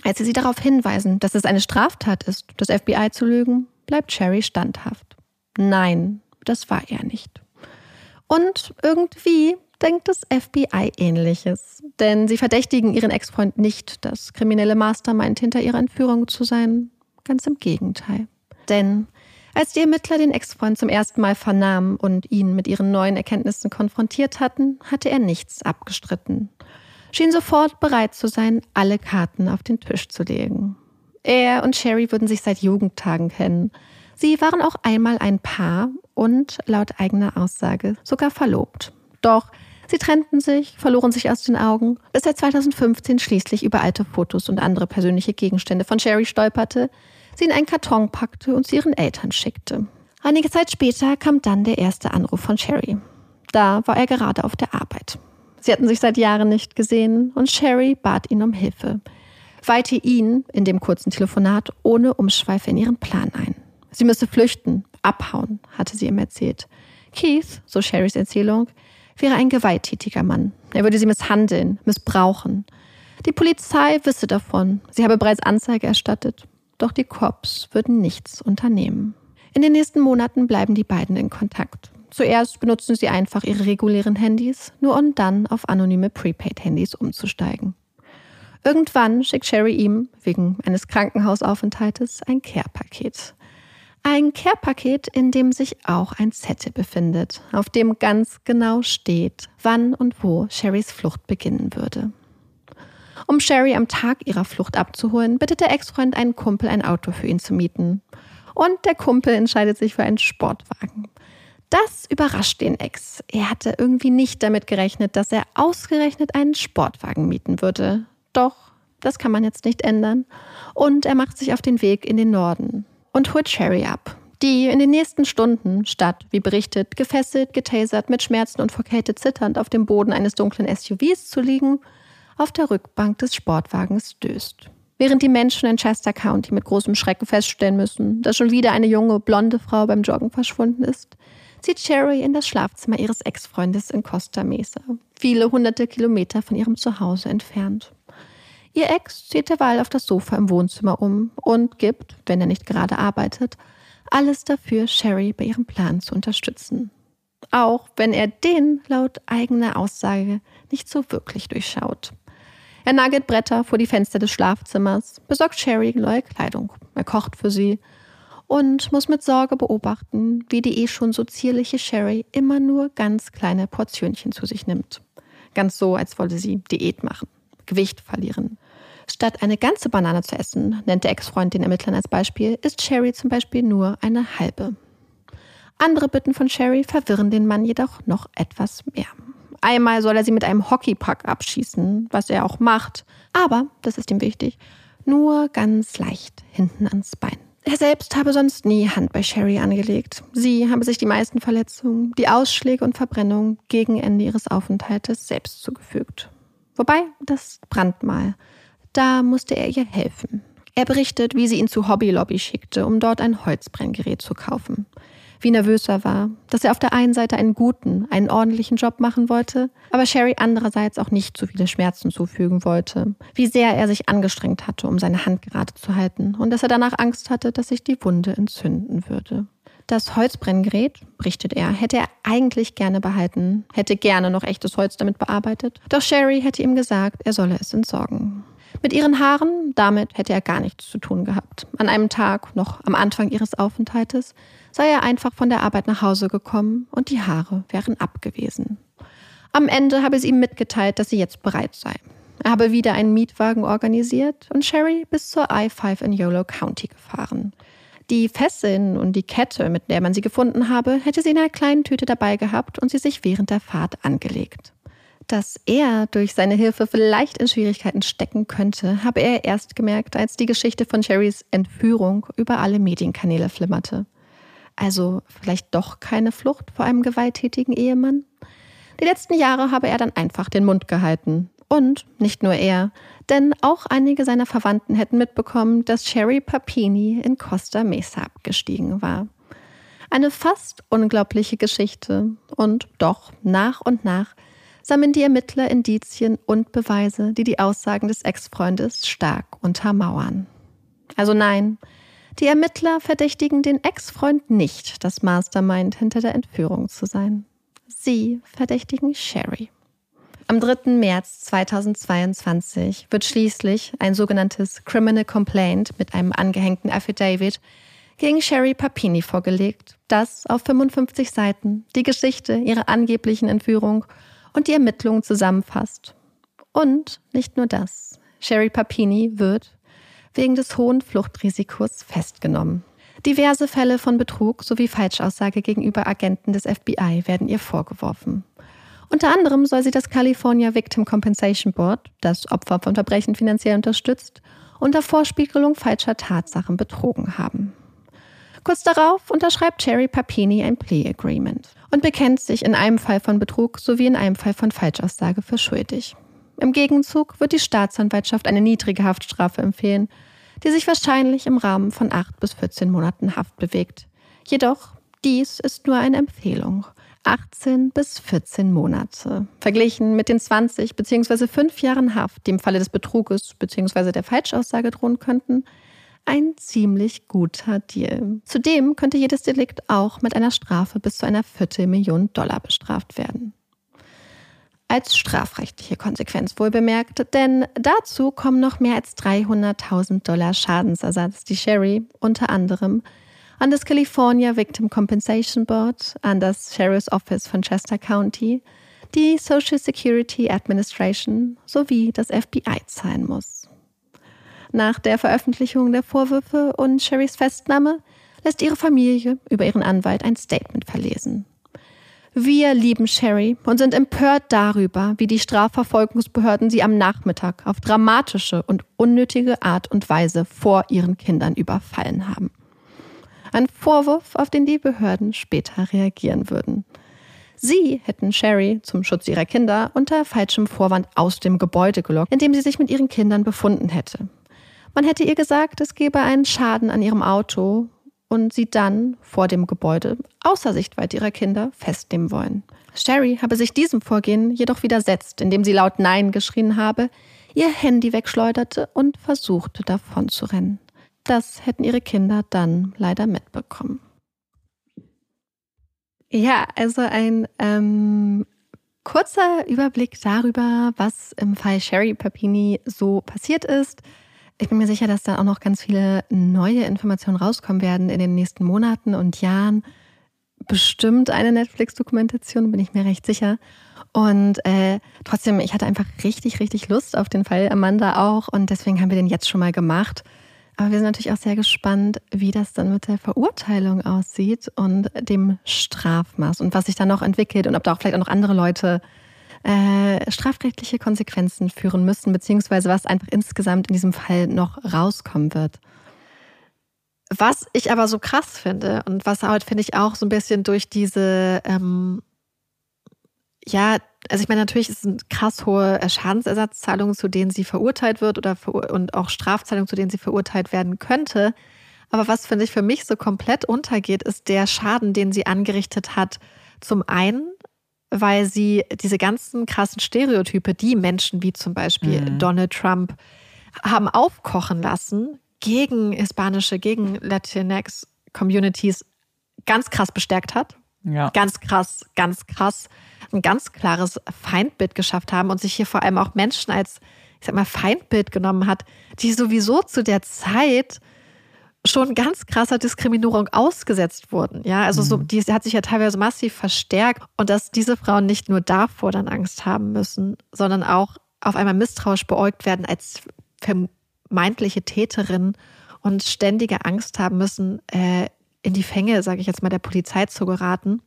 Als sie sie darauf hinweisen, dass es eine Straftat ist, das FBI zu lügen, bleibt Sherry standhaft. Nein, das war er nicht. Und irgendwie denkt das FBI ähnliches. Denn sie verdächtigen ihren Ex-Freund nicht, das kriminelle Mastermind hinter ihrer Entführung zu sein. Ganz im Gegenteil. Denn als die Ermittler den Ex-Freund zum ersten Mal vernahmen und ihn mit ihren neuen Erkenntnissen konfrontiert hatten, hatte er nichts abgestritten. Schien sofort bereit zu sein, alle Karten auf den Tisch zu legen. Er und Sherry würden sich seit Jugendtagen kennen. Sie waren auch einmal ein Paar und laut eigener Aussage sogar verlobt. Doch sie trennten sich, verloren sich aus den Augen, bis er 2015 schließlich über alte Fotos und andere persönliche Gegenstände von Sherry stolperte, sie in einen Karton packte und sie ihren Eltern schickte. Einige Zeit später kam dann der erste Anruf von Sherry. Da war er gerade auf der Arbeit. Sie hatten sich seit Jahren nicht gesehen und Sherry bat ihn um Hilfe, weihte ihn in dem kurzen Telefonat ohne Umschweife in ihren Plan ein. Sie müsse flüchten, abhauen, hatte sie ihm erzählt. Keith, so Sherrys Erzählung, wäre ein gewalttätiger Mann. Er würde sie misshandeln, missbrauchen. Die Polizei wisse davon. Sie habe bereits Anzeige erstattet. Doch die Cops würden nichts unternehmen. In den nächsten Monaten bleiben die beiden in Kontakt. Zuerst benutzen sie einfach ihre regulären Handys, nur um dann auf anonyme Prepaid-Handys umzusteigen. Irgendwann schickt Sherry ihm, wegen eines Krankenhausaufenthaltes, ein Care-Paket. Ein Care-Paket, in dem sich auch ein Zettel befindet, auf dem ganz genau steht, wann und wo Sherrys Flucht beginnen würde. Um Sherry am Tag ihrer Flucht abzuholen, bittet der Ex-Freund einen Kumpel, ein Auto für ihn zu mieten. Und der Kumpel entscheidet sich für einen Sportwagen. Das überrascht den Ex. Er hatte irgendwie nicht damit gerechnet, dass er ausgerechnet einen Sportwagen mieten würde. Doch, das kann man jetzt nicht ändern. Und er macht sich auf den Weg in den Norden und holt Sherry ab, die in den nächsten Stunden, statt, wie berichtet, gefesselt, getasert, mit Schmerzen und vor Kälte zitternd auf dem Boden eines dunklen SUVs zu liegen, auf der Rückbank des Sportwagens döst. Während die Menschen in Chester County mit großem Schrecken feststellen müssen, dass schon wieder eine junge, blonde Frau beim Joggen verschwunden ist, zieht Sherry in das Schlafzimmer ihres Ex-Freundes in Costa Mesa, viele hunderte Kilometer von ihrem Zuhause entfernt. Ihr Ex zieht derweil auf das Sofa im Wohnzimmer um und gibt, wenn er nicht gerade arbeitet, alles dafür, Sherry bei ihrem Plan zu unterstützen. Auch wenn er den laut eigener Aussage nicht so wirklich durchschaut. Er nagelt Bretter vor die Fenster des Schlafzimmers, besorgt Sherry neue Kleidung, er kocht für sie und muss mit Sorge beobachten, wie die eh schon so zierliche Sherry immer nur ganz kleine Portionchen zu sich nimmt. Ganz so, als wolle sie Diät machen, Gewicht verlieren. Statt eine ganze Banane zu essen, nennt der Ex-Freund den Ermittlern als Beispiel, isst Sherry zum Beispiel nur eine halbe. Andere Bitten von Sherry verwirren den Mann jedoch noch etwas mehr. Einmal soll er sie mit einem Hockeypack abschießen, was er auch macht. Aber, das ist ihm wichtig, nur ganz leicht hinten ans Bein. Er selbst habe sonst nie Hand bei Sherry angelegt. Sie habe sich die meisten Verletzungen, die Ausschläge und Verbrennungen gegen Ende ihres Aufenthaltes selbst zugefügt. Wobei, das Brandmal, da musste er ihr helfen. Er berichtet, wie sie ihn zu Hobby Lobby schickte, um dort ein Holzbrenngerät zu kaufen. Wie nervös er war, dass er auf der einen Seite einen guten, einen ordentlichen Job machen wollte, aber Sherry andererseits auch nicht zu viele Schmerzen zufügen wollte. Wie sehr er sich angestrengt hatte, um seine Hand gerade zu halten und dass er danach Angst hatte, dass sich die Wunde entzünden würde. Das Holzbrenngerät, berichtet er, hätte er eigentlich gerne behalten, hätte gerne noch echtes Holz damit bearbeitet. Doch Sherry hätte ihm gesagt, er solle es entsorgen. Mit ihren Haaren, damit hätte er gar nichts zu tun gehabt. An einem Tag, noch am Anfang ihres Aufenthaltes, sei er einfach von der Arbeit nach Hause gekommen und die Haare wären abgewesen. Am Ende habe sie ihm mitgeteilt, dass sie jetzt bereit sei. Er habe wieder einen Mietwagen organisiert und Sherry bis zur I-5 in Yolo County gefahren. Die Fesseln und die Kette, mit der man sie gefunden habe, hätte sie in einer kleinen Tüte dabei gehabt und sie sich während der Fahrt angelegt. Dass er durch seine Hilfe vielleicht in Schwierigkeiten stecken könnte, habe er erst gemerkt, als die Geschichte von Sherrys Entführung über alle Medienkanäle flimmerte. Also vielleicht doch keine Flucht vor einem gewalttätigen Ehemann? Die letzten Jahre habe er dann einfach den Mund gehalten. Und nicht nur er, denn auch einige seiner Verwandten hätten mitbekommen, dass Sherry Papini in Costa Mesa abgestiegen war. Eine fast unglaubliche Geschichte. Und doch, nach und nach, sammeln die Ermittler Indizien und Beweise, die die Aussagen des Ex-Freundes stark untermauern. Also nein, die Ermittler verdächtigen den Ex-Freund nicht, das Mastermind hinter der Entführung zu sein. Sie verdächtigen Sherry. Am 3. März 2022 wird schließlich ein sogenanntes Criminal Complaint mit einem angehängten Affidavit gegen Sherry Papini vorgelegt, das auf 55 Seiten die Geschichte ihrer angeblichen Entführung und die Ermittlungen zusammenfasst. Und nicht nur das. Sherry Papini wird wegen des hohen Fluchtrisikos festgenommen. Diverse Fälle von Betrug sowie Falschaussage gegenüber Agenten des FBI werden ihr vorgeworfen. Unter anderem soll sie das California Victim Compensation Board, das Opfer von Verbrechen finanziell unterstützt, unter Vorspiegelung falscher Tatsachen betrogen haben. Kurz darauf unterschreibt Cherry Papini ein Plea Agreement und bekennt sich in einem Fall von Betrug sowie in einem Fall von Falschaussage für schuldig. Im Gegenzug wird die Staatsanwaltschaft eine niedrige Haftstrafe empfehlen, die sich wahrscheinlich im Rahmen von 8 bis 14 Monaten Haft bewegt. Jedoch, dies ist nur eine Empfehlung. 18 bis 14 Monate. Verglichen mit den 20 bzw. 5 Jahren Haft, die im Falle des Betruges bzw. der Falschaussage drohen könnten, ein ziemlich guter Deal. Zudem könnte jedes Delikt auch mit einer Strafe bis zu einer Viertelmillion Dollar bestraft werden als strafrechtliche Konsequenz wohl bemerkt, denn dazu kommen noch mehr als 300.000 Dollar Schadensersatz, die Sherry unter anderem an das California Victim Compensation Board, an das Sheriff's Office von Chester County, die Social Security Administration sowie das FBI zahlen muss. Nach der Veröffentlichung der Vorwürfe und Sherrys Festnahme lässt ihre Familie über ihren Anwalt ein Statement verlesen. Wir lieben Sherry und sind empört darüber, wie die Strafverfolgungsbehörden sie am Nachmittag auf dramatische und unnötige Art und Weise vor ihren Kindern überfallen haben. Ein Vorwurf, auf den die Behörden später reagieren würden. Sie hätten Sherry zum Schutz ihrer Kinder unter falschem Vorwand aus dem Gebäude gelockt, in dem sie sich mit ihren Kindern befunden hätte. Man hätte ihr gesagt, es gebe einen Schaden an ihrem Auto und sie dann vor dem Gebäude außer Sichtweite ihrer Kinder festnehmen wollen. Sherry habe sich diesem Vorgehen jedoch widersetzt, indem sie laut Nein geschrien habe, ihr Handy wegschleuderte und versuchte davon zu rennen. Das hätten ihre Kinder dann leider mitbekommen. Ja, also ein ähm, kurzer Überblick darüber, was im Fall Sherry Papini so passiert ist. Ich bin mir sicher, dass da auch noch ganz viele neue Informationen rauskommen werden in den nächsten Monaten und Jahren. Bestimmt eine Netflix-Dokumentation, bin ich mir recht sicher. Und äh, trotzdem, ich hatte einfach richtig, richtig Lust auf den Fall, Amanda auch. Und deswegen haben wir den jetzt schon mal gemacht. Aber wir sind natürlich auch sehr gespannt, wie das dann mit der Verurteilung aussieht und dem Strafmaß und was sich da noch entwickelt und ob da auch vielleicht auch noch andere Leute äh, strafrechtliche Konsequenzen führen müssen, beziehungsweise was einfach insgesamt in diesem Fall noch rauskommen wird. Was ich aber so krass finde und was halt, finde ich, auch so ein bisschen durch diese ähm, ja, also ich meine, natürlich ist es eine krass hohe Schadensersatzzahlung, zu denen sie verurteilt wird oder und auch Strafzahlung, zu denen sie verurteilt werden könnte. Aber was finde ich für mich so komplett untergeht, ist der Schaden, den sie angerichtet hat. Zum einen, weil sie diese ganzen krassen Stereotype, die Menschen wie zum Beispiel mhm. Donald Trump haben aufkochen lassen gegen hispanische, gegen Latinx Communities ganz krass bestärkt hat. Ja. Ganz krass, ganz krass ein ganz klares Feindbild geschafft haben und sich hier vor allem auch Menschen als, ich sag mal, Feindbild genommen hat, die sowieso zu der Zeit schon ganz krasser Diskriminierung ausgesetzt wurden. Ja, also so, mhm. die hat sich ja teilweise massiv verstärkt und dass diese Frauen nicht nur davor dann Angst haben müssen, sondern auch auf einmal misstrauisch beäugt werden als vermeintliche Täterin und ständige Angst haben müssen, äh, in die Fänge, sage ich jetzt mal, der Polizei zu geraten.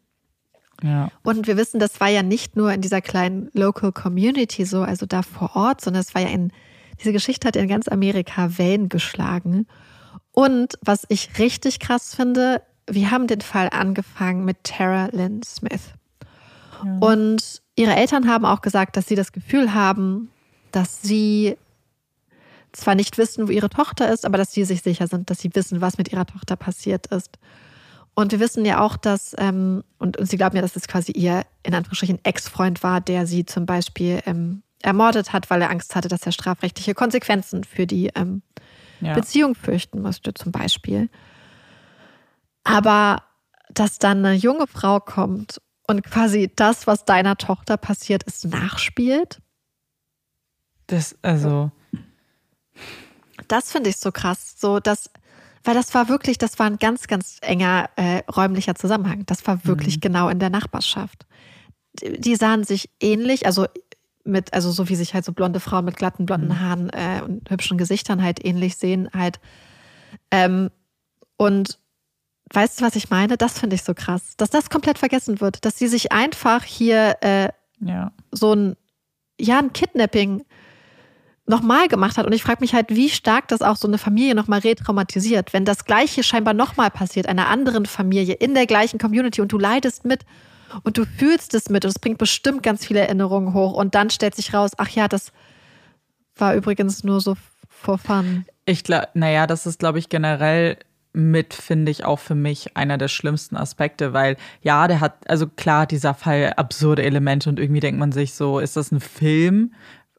Ja. Und wir wissen, das war ja nicht nur in dieser kleinen Local Community so, also da vor Ort, sondern es war ja in, diese Geschichte hat in ganz Amerika Wellen geschlagen. Und was ich richtig krass finde, wir haben den Fall angefangen mit Tara Lynn Smith. Ja. Und ihre Eltern haben auch gesagt, dass sie das Gefühl haben, dass sie zwar nicht wissen, wo ihre Tochter ist, aber dass sie sich sicher sind, dass sie wissen, was mit ihrer Tochter passiert ist. Und wir wissen ja auch, dass, ähm, und, und sie glauben ja, dass es quasi ihr, in Anführungsstrichen, Ex-Freund war, der sie zum Beispiel ähm, ermordet hat, weil er Angst hatte, dass er strafrechtliche Konsequenzen für die ähm, ja. Beziehung fürchten musste, zum Beispiel. Aber dass dann eine junge Frau kommt und quasi das, was deiner Tochter passiert ist, nachspielt. Das, also. Das finde ich so krass. So, dass weil das war wirklich, das war ein ganz, ganz enger äh, räumlicher Zusammenhang. Das war wirklich mhm. genau in der Nachbarschaft. Die, die, sahen sich ähnlich, also mit, also so wie sich halt so blonde Frauen mit glatten blonden mhm. Haaren äh, und hübschen Gesichtern halt ähnlich sehen halt. Ähm, und weißt du, was ich meine? Das finde ich so krass, dass das komplett vergessen wird, dass sie sich einfach hier äh, ja. so ein, ja, ein Kidnapping nochmal gemacht hat. Und ich frage mich halt, wie stark das auch so eine Familie nochmal retraumatisiert, wenn das Gleiche scheinbar nochmal passiert, einer anderen Familie, in der gleichen Community und du leidest mit und du fühlst es mit und es bringt bestimmt ganz viele Erinnerungen hoch und dann stellt sich raus, ach ja, das war übrigens nur so for fun. Ich glaube, naja, das ist, glaube ich, generell mit, finde ich, auch für mich einer der schlimmsten Aspekte, weil ja, der hat, also klar, dieser Fall absurde Elemente und irgendwie denkt man sich so, ist das ein Film?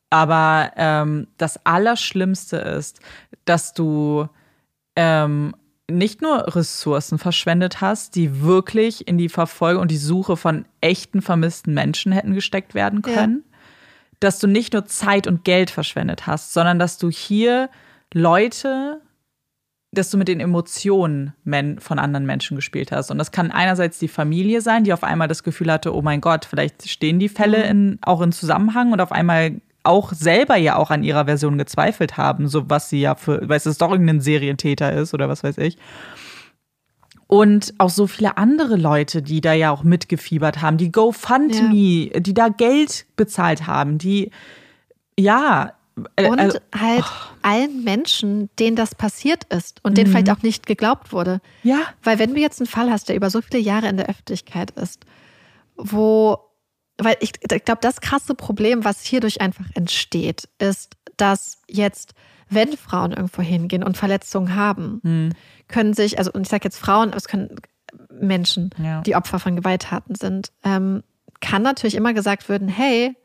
Aber ähm, das Allerschlimmste ist, dass du ähm, nicht nur Ressourcen verschwendet hast, die wirklich in die Verfolgung und die Suche von echten vermissten Menschen hätten gesteckt werden können. Ja. Dass du nicht nur Zeit und Geld verschwendet hast, sondern dass du hier Leute, dass du mit den Emotionen von anderen Menschen gespielt hast. Und das kann einerseits die Familie sein, die auf einmal das Gefühl hatte, oh mein Gott, vielleicht stehen die Fälle mhm. in, auch in Zusammenhang und auf einmal auch selber ja auch an ihrer Version gezweifelt haben, so was sie ja für, weiß es doch irgendein Serientäter ist oder was weiß ich. Und auch so viele andere Leute, die da ja auch mitgefiebert haben, die GoFundMe, ja. die da Geld bezahlt haben, die ja. Äh, und also, halt oh. allen Menschen, denen das passiert ist und denen mhm. vielleicht auch nicht geglaubt wurde. Ja. Weil wenn du jetzt einen Fall hast, der über so viele Jahre in der Öffentlichkeit ist, wo weil ich, ich glaube, das krasse Problem, was hierdurch einfach entsteht, ist, dass jetzt wenn Frauen irgendwo hingehen und Verletzungen haben, hm. können sich, also und ich sage jetzt Frauen, aber es können Menschen, ja. die Opfer von Gewalttaten sind, ähm, kann natürlich immer gesagt werden, hey,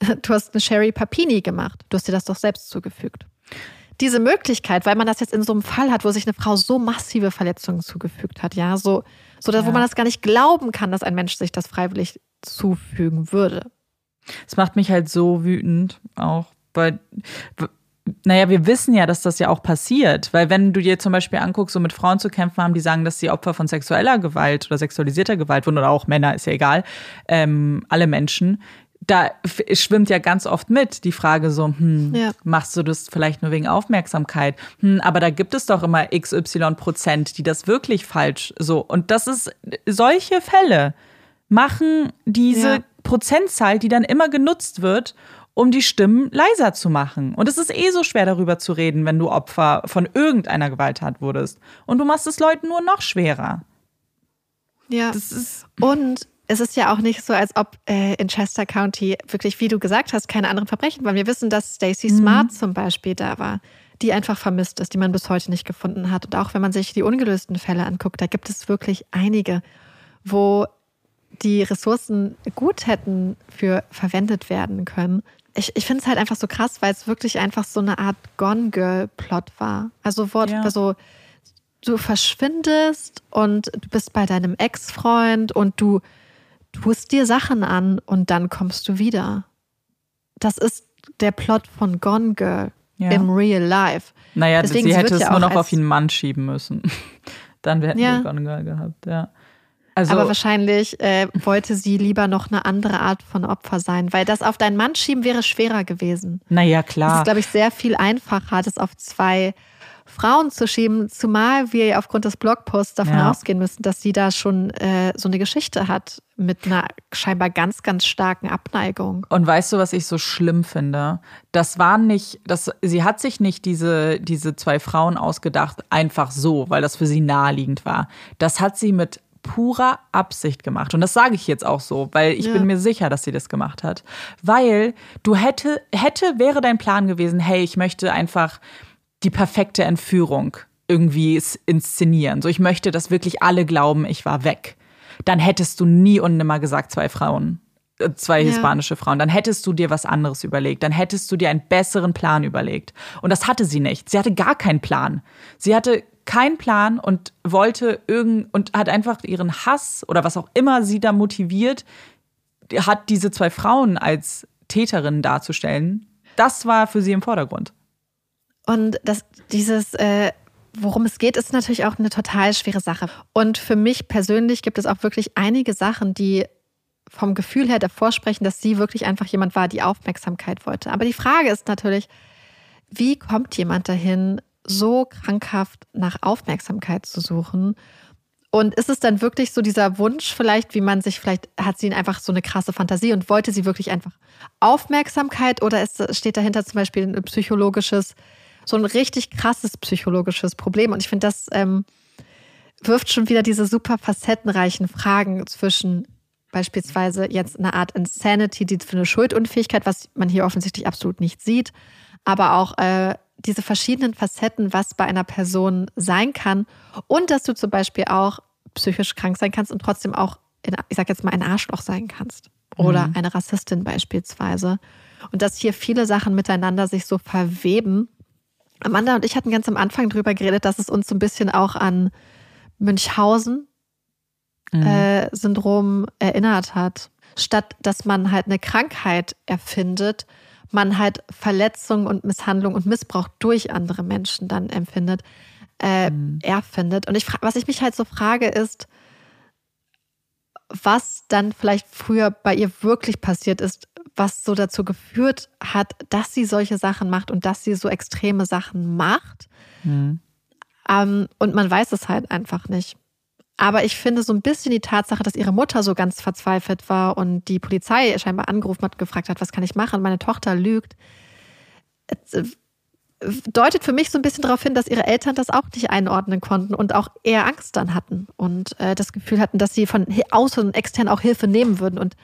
du hast eine Sherry Papini gemacht, du hast dir das doch selbst zugefügt. Diese Möglichkeit, weil man das jetzt in so einem Fall hat, wo sich eine Frau so massive Verletzungen zugefügt hat, ja, so, so dass, ja. wo man das gar nicht glauben kann, dass ein Mensch sich das freiwillig zufügen würde. Es macht mich halt so wütend, auch weil naja, wir wissen ja, dass das ja auch passiert. Weil wenn du dir zum Beispiel anguckst, so mit Frauen zu kämpfen haben, die sagen, dass sie Opfer von sexueller Gewalt oder sexualisierter Gewalt wurden oder auch Männer, ist ja egal, ähm, alle Menschen, da schwimmt ja ganz oft mit die Frage so, hm, ja. machst du das vielleicht nur wegen Aufmerksamkeit? Hm, aber da gibt es doch immer XY Prozent, die das wirklich falsch so. Und das ist, solche Fälle machen diese ja. Prozentzahl, die dann immer genutzt wird, um die Stimmen leiser zu machen. Und es ist eh so schwer darüber zu reden, wenn du Opfer von irgendeiner Gewalttat wurdest. Und du machst es Leuten nur noch schwerer. Ja. Und es ist ja auch nicht so, als ob äh, in Chester County wirklich, wie du gesagt hast, keine anderen Verbrechen waren. Wir wissen, dass Stacey mhm. Smart zum Beispiel da war, die einfach vermisst ist, die man bis heute nicht gefunden hat. Und auch wenn man sich die ungelösten Fälle anguckt, da gibt es wirklich einige, wo die Ressourcen gut hätten für verwendet werden können ich, ich finde es halt einfach so krass, weil es wirklich einfach so eine Art Gone Girl-Plot war. Also, Wort, ja. also du verschwindest und du bist bei deinem Ex-Freund und du tust dir Sachen an und dann kommst du wieder. Das ist der Plot von Gone Girl ja. im Real Life. Naja, Deswegen, sie hätte es nur noch auf ihn Mann schieben müssen. dann hätten ja. wir Gone Girl gehabt, ja. Also, aber wahrscheinlich äh, wollte sie lieber noch eine andere Art von Opfer sein, weil das auf deinen Mann schieben wäre schwerer gewesen. Naja, klar. Das ist, glaube ich, sehr viel einfacher, das auf zwei Frauen zu schieben, zumal wir aufgrund des Blogposts davon ja. ausgehen müssen, dass sie da schon äh, so eine Geschichte hat mit einer scheinbar ganz, ganz starken Abneigung. Und weißt du, was ich so schlimm finde? Das war nicht, das, sie hat sich nicht diese, diese zwei Frauen ausgedacht, einfach so, weil das für sie naheliegend war. Das hat sie mit purer Absicht gemacht. Und das sage ich jetzt auch so, weil ich ja. bin mir sicher, dass sie das gemacht hat. Weil du hätte, hätte, wäre dein Plan gewesen, hey, ich möchte einfach die perfekte Entführung irgendwie inszenieren. So, ich möchte, dass wirklich alle glauben, ich war weg. Dann hättest du nie und nimmer gesagt, zwei Frauen äh, zwei ja. hispanische Frauen, dann hättest du dir was anderes überlegt, dann hättest du dir einen besseren Plan überlegt. Und das hatte sie nicht. Sie hatte gar keinen Plan. Sie hatte keinen Plan und wollte irgend und hat einfach ihren Hass oder was auch immer sie da motiviert, hat diese zwei Frauen als Täterinnen darzustellen. Das war für sie im Vordergrund. Und das, dieses, äh, worum es geht, ist natürlich auch eine total schwere Sache. Und für mich persönlich gibt es auch wirklich einige Sachen, die vom Gefühl her davor sprechen, dass sie wirklich einfach jemand war, die Aufmerksamkeit wollte. Aber die Frage ist natürlich, wie kommt jemand dahin, so krankhaft nach Aufmerksamkeit zu suchen. Und ist es dann wirklich so dieser Wunsch vielleicht, wie man sich vielleicht, hat sie einfach so eine krasse Fantasie und wollte sie wirklich einfach Aufmerksamkeit oder ist, steht dahinter zum Beispiel ein psychologisches, so ein richtig krasses psychologisches Problem? Und ich finde, das ähm, wirft schon wieder diese super facettenreichen Fragen zwischen beispielsweise jetzt eine Art Insanity, die für eine Schuldunfähigkeit, was man hier offensichtlich absolut nicht sieht, aber auch äh, diese verschiedenen Facetten, was bei einer Person sein kann und dass du zum Beispiel auch psychisch krank sein kannst und trotzdem auch, in, ich sag jetzt mal, ein Arschloch sein kannst oder mhm. eine Rassistin beispielsweise. Und dass hier viele Sachen miteinander sich so verweben. Amanda und ich hatten ganz am Anfang drüber geredet, dass es uns so ein bisschen auch an Münchhausen-Syndrom mhm. äh, erinnert hat. Statt dass man halt eine Krankheit erfindet, man halt Verletzung und Misshandlung und Missbrauch durch andere Menschen dann empfindet, äh, mhm. erfindet. Und ich, was ich mich halt so frage, ist, was dann vielleicht früher bei ihr wirklich passiert ist, was so dazu geführt hat, dass sie solche Sachen macht und dass sie so extreme Sachen macht. Mhm. Ähm, und man weiß es halt einfach nicht. Aber ich finde so ein bisschen die Tatsache, dass ihre Mutter so ganz verzweifelt war und die Polizei scheinbar angerufen hat, gefragt hat, was kann ich machen? Meine Tochter lügt. Äh, deutet für mich so ein bisschen darauf hin, dass ihre Eltern das auch nicht einordnen konnten und auch eher Angst dann hatten und äh, das Gefühl hatten, dass sie von außen und extern auch Hilfe nehmen würden. Und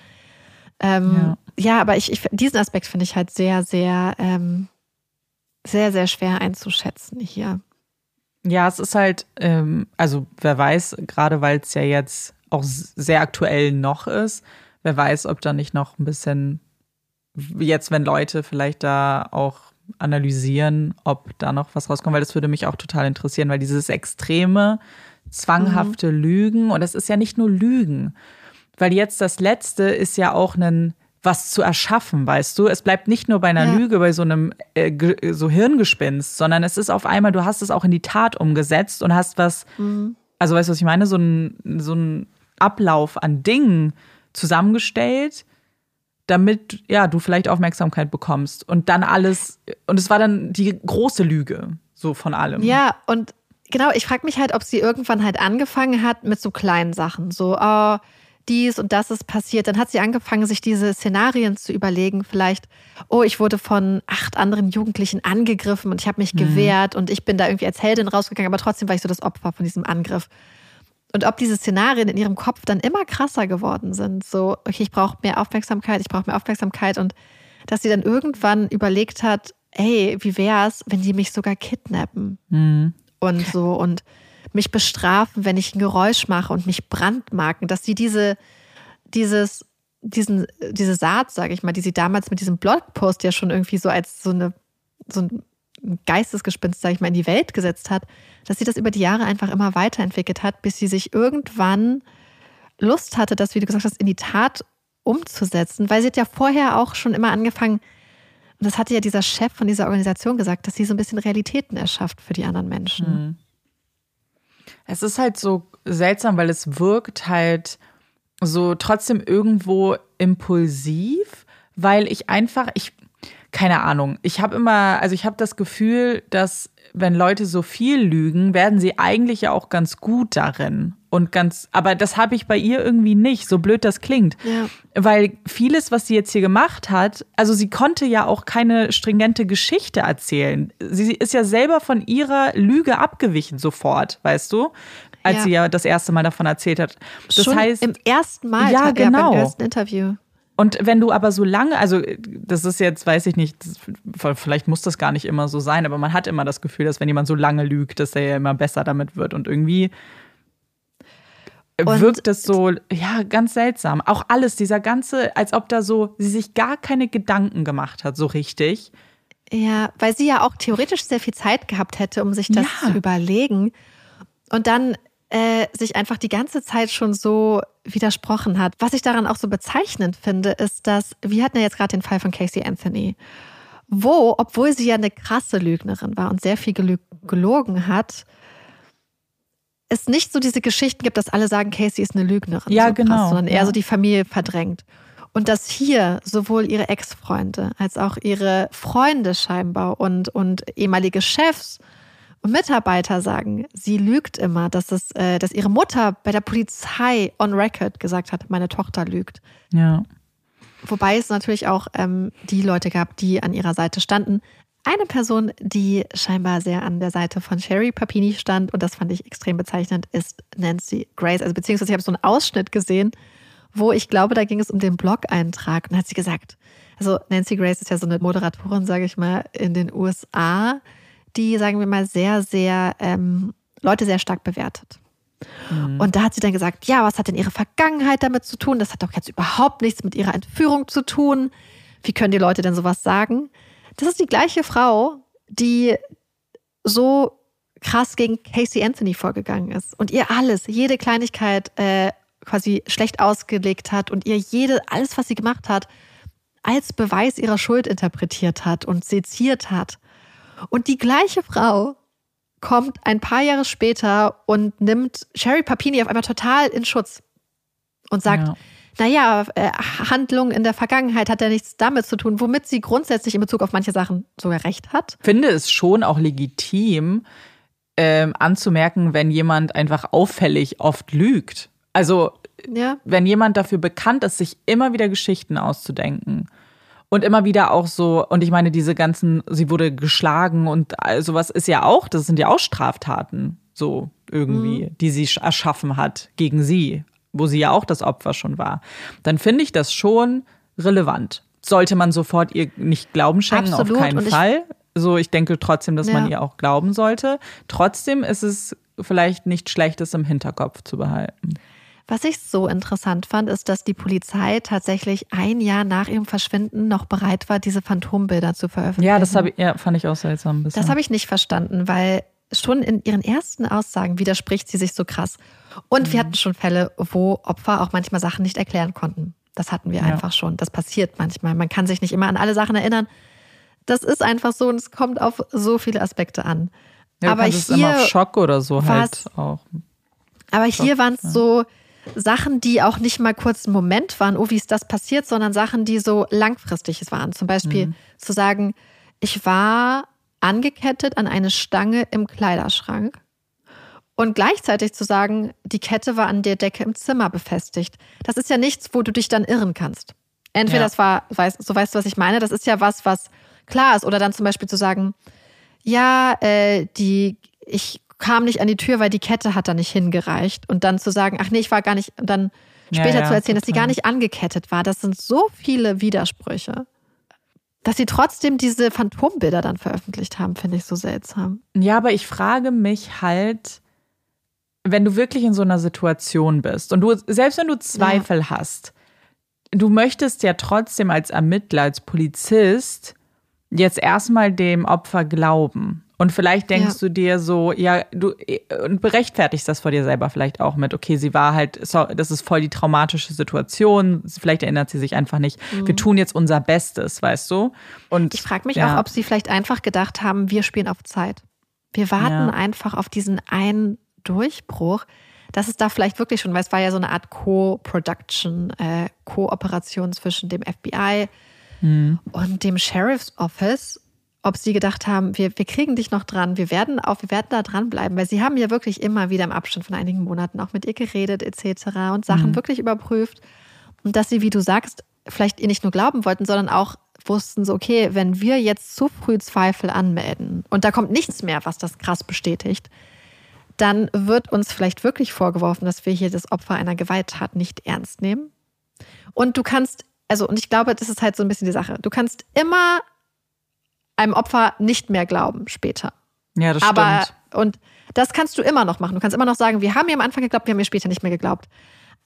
ähm, ja. ja. aber ich, ich, diesen Aspekt finde ich halt sehr, sehr, ähm, sehr, sehr schwer einzuschätzen hier. Ja, es ist halt, ähm, also wer weiß, gerade weil es ja jetzt auch sehr aktuell noch ist, wer weiß, ob da nicht noch ein bisschen, jetzt wenn Leute vielleicht da auch analysieren, ob da noch was rauskommt, weil das würde mich auch total interessieren, weil dieses extreme, zwanghafte mhm. Lügen, und es ist ja nicht nur Lügen, weil jetzt das letzte ist ja auch ein was zu erschaffen, weißt du? Es bleibt nicht nur bei einer ja. Lüge, bei so einem äh, so Hirngespinst, sondern es ist auf einmal, du hast es auch in die Tat umgesetzt und hast was, mhm. also weißt du, was ich meine? So ein, so ein Ablauf an Dingen zusammengestellt, damit ja du vielleicht Aufmerksamkeit bekommst und dann alles und es war dann die große Lüge so von allem. Ja, und genau, ich frage mich halt, ob sie irgendwann halt angefangen hat mit so kleinen Sachen, so oh, dies und das ist passiert. Dann hat sie angefangen, sich diese Szenarien zu überlegen. Vielleicht, oh, ich wurde von acht anderen Jugendlichen angegriffen und ich habe mich mhm. gewehrt und ich bin da irgendwie als Heldin rausgegangen, aber trotzdem war ich so das Opfer von diesem Angriff. Und ob diese Szenarien in ihrem Kopf dann immer krasser geworden sind. So, okay, ich brauche mehr Aufmerksamkeit, ich brauche mehr Aufmerksamkeit. Und dass sie dann irgendwann überlegt hat, hey, wie wäre es, wenn die mich sogar kidnappen? Mhm. Und so, und mich bestrafen, wenn ich ein Geräusch mache und mich brandmarken, dass sie diese, dieses, diesen, diese Saat, sage ich mal, die sie damals mit diesem Blogpost ja schon irgendwie so als so eine, so ein Geistesgespinst, sage ich mal, in die Welt gesetzt hat, dass sie das über die Jahre einfach immer weiterentwickelt hat, bis sie sich irgendwann Lust hatte, das, wie du gesagt hast, in die Tat umzusetzen, weil sie hat ja vorher auch schon immer angefangen, und das hatte ja dieser Chef von dieser Organisation gesagt, dass sie so ein bisschen Realitäten erschafft für die anderen Menschen. Mhm. Es ist halt so seltsam, weil es wirkt halt so trotzdem irgendwo impulsiv, weil ich einfach, ich, keine Ahnung, ich habe immer, also ich habe das Gefühl, dass wenn Leute so viel lügen, werden sie eigentlich ja auch ganz gut darin und ganz, aber das habe ich bei ihr irgendwie nicht, so blöd das klingt. Ja. Weil vieles, was sie jetzt hier gemacht hat, also sie konnte ja auch keine stringente Geschichte erzählen. Sie ist ja selber von ihrer Lüge abgewichen sofort, weißt du? Als ja. sie ja das erste Mal davon erzählt hat. Das Schon heißt. Im ersten Mal, ja, genau. beim ersten Interview. Und wenn du aber so lange, also das ist jetzt, weiß ich nicht, vielleicht muss das gar nicht immer so sein, aber man hat immer das Gefühl, dass wenn jemand so lange lügt, dass er ja immer besser damit wird. Und irgendwie und wirkt es so, ja, ganz seltsam. Auch alles, dieser ganze, als ob da so, sie sich gar keine Gedanken gemacht hat, so richtig. Ja, weil sie ja auch theoretisch sehr viel Zeit gehabt hätte, um sich das ja. zu überlegen. Und dann äh, sich einfach die ganze Zeit schon so widersprochen hat. Was ich daran auch so bezeichnend finde, ist, dass wir hatten ja jetzt gerade den Fall von Casey Anthony, wo, obwohl sie ja eine krasse Lügnerin war und sehr viel gelogen hat, es nicht so diese Geschichten gibt, dass alle sagen, Casey ist eine Lügnerin. Ja, so genau. Krass, sondern eher so die Familie verdrängt. Und dass hier sowohl ihre Ex-Freunde als auch ihre Freunde scheinbar und, und ehemalige Chefs und Mitarbeiter sagen, sie lügt immer, dass, es, äh, dass ihre Mutter bei der Polizei on record gesagt hat, meine Tochter lügt. Ja. Wobei es natürlich auch ähm, die Leute gab, die an ihrer Seite standen. Eine Person, die scheinbar sehr an der Seite von Sherry Papini stand, und das fand ich extrem bezeichnend, ist Nancy Grace. Also beziehungsweise ich habe so einen Ausschnitt gesehen, wo ich glaube, da ging es um den Blog-Eintrag. Und hat sie gesagt, also Nancy Grace ist ja so eine Moderatorin, sage ich mal, in den USA, die, sagen wir mal, sehr, sehr ähm, Leute sehr stark bewertet. Mhm. Und da hat sie dann gesagt, ja, was hat denn ihre Vergangenheit damit zu tun? Das hat doch jetzt überhaupt nichts mit ihrer Entführung zu tun. Wie können die Leute denn sowas sagen? Das ist die gleiche Frau, die so krass gegen Casey Anthony vorgegangen ist und ihr alles, jede Kleinigkeit äh, quasi schlecht ausgelegt hat und ihr jede, alles, was sie gemacht hat, als Beweis ihrer Schuld interpretiert hat und seziert hat. Und die gleiche Frau kommt ein paar Jahre später und nimmt Sherry Papini auf einmal total in Schutz und sagt, ja. Naja, äh, Handlung in der Vergangenheit hat ja nichts damit zu tun, womit sie grundsätzlich in Bezug auf manche Sachen sogar recht hat. Ich finde es schon auch legitim, ähm, anzumerken, wenn jemand einfach auffällig oft lügt. Also, ja. wenn jemand dafür bekannt ist, sich immer wieder Geschichten auszudenken und immer wieder auch so, und ich meine, diese ganzen, sie wurde geschlagen und sowas ist ja auch, das sind ja auch Straftaten, so irgendwie, mhm. die sie erschaffen hat gegen sie, wo sie ja auch das Opfer schon war. Dann finde ich das schon relevant. Sollte man sofort ihr nicht Glauben schenken, Absolut. auf keinen Fall. so, ich denke trotzdem, dass Ja. man ihr auch glauben sollte. Trotzdem ist es vielleicht nicht schlecht, es im Hinterkopf zu behalten. Was ich so interessant fand, ist, dass die Polizei tatsächlich ein Jahr nach ihrem Verschwinden noch bereit war, diese Phantombilder zu veröffentlichen. Ja, das ich, ja, fand ich auch seltsam ein bisschen. Das habe ich nicht verstanden, weil schon in ihren ersten Aussagen widerspricht sie sich so krass. Und Mhm. wir hatten schon Fälle, wo Opfer auch manchmal Sachen nicht erklären konnten. Das hatten wir Ja. einfach schon. Das passiert manchmal. Man kann sich nicht immer an alle Sachen erinnern. Das ist einfach so und es kommt auf so viele Aspekte an. ja, aber es immer auf Schock oder so halt auch. Aber hier waren es so Sachen, die auch nicht mal kurz einen Moment waren, oh, wie ist das passiert, sondern Sachen, die so langfristig waren. Zum Beispiel zu sagen, ich war angekettet an eine Stange im Kleiderschrank und gleichzeitig zu sagen, die Kette war an der Decke im Zimmer befestigt. Das ist ja nichts, wo du dich dann irren kannst. Entweder Ja. das war, weißt, so weißt du, was ich meine, das ist ja was, was klar ist. Oder dann zum Beispiel zu sagen, ja, äh, die, ich kam nicht an die Tür, weil die Kette hat da nicht hingereicht. Und dann zu sagen, ach nee, ich war gar nicht, und dann Ja, später ja, zu erzählen, dass sie total. gar nicht angekettet war. Das sind so viele Widersprüche. Dass sie trotzdem diese Phantombilder dann veröffentlicht haben, finde ich so seltsam. Ja, aber ich frage mich halt, wenn du wirklich in so einer Situation bist und du, selbst wenn du Zweifel hast, du möchtest ja trotzdem als Ermittler, als Polizist jetzt erstmal dem Opfer glauben. Und vielleicht denkst Ja. du dir so, ja, du und berechtfertigst das vor dir selber vielleicht auch mit, okay, sie war halt, das ist voll die traumatische Situation, vielleicht erinnert sie sich einfach nicht. Wir tun jetzt unser Bestes, weißt du? Und Mhm. Ich frage mich ja. auch, ob sie vielleicht einfach gedacht haben, wir spielen auf Zeit. Wir warten Ja. einfach auf diesen einen Durchbruch. Das ist da vielleicht wirklich schon, weil es war ja so eine Art Co-Production, äh, Kooperation zwischen dem FBI Hm. und dem Sheriff's Office. Ob sie gedacht haben, wir, wir kriegen dich noch dran, wir werden auch, wir werden da dranbleiben, weil sie haben ja wirklich immer wieder im Abstand von einigen Monaten auch mit ihr geredet etc. und Sachen wirklich überprüft. Und dass sie, wie du sagst, vielleicht ihr nicht nur glauben wollten, sondern auch wussten so, okay, wenn wir jetzt zu früh Zweifel anmelden und da kommt nichts mehr, was das krass bestätigt, dann wird uns vielleicht wirklich vorgeworfen, dass wir hier das Opfer einer Gewalttat nicht ernst nehmen. Und du kannst, also, und ich glaube, das ist halt so ein bisschen die Sache. Du kannst immer einem Opfer nicht mehr glauben später. ja, das Aber, stimmt. und das kannst du immer noch machen. Du kannst immer noch sagen, wir haben ihr am Anfang geglaubt, wir haben ihr später nicht mehr geglaubt.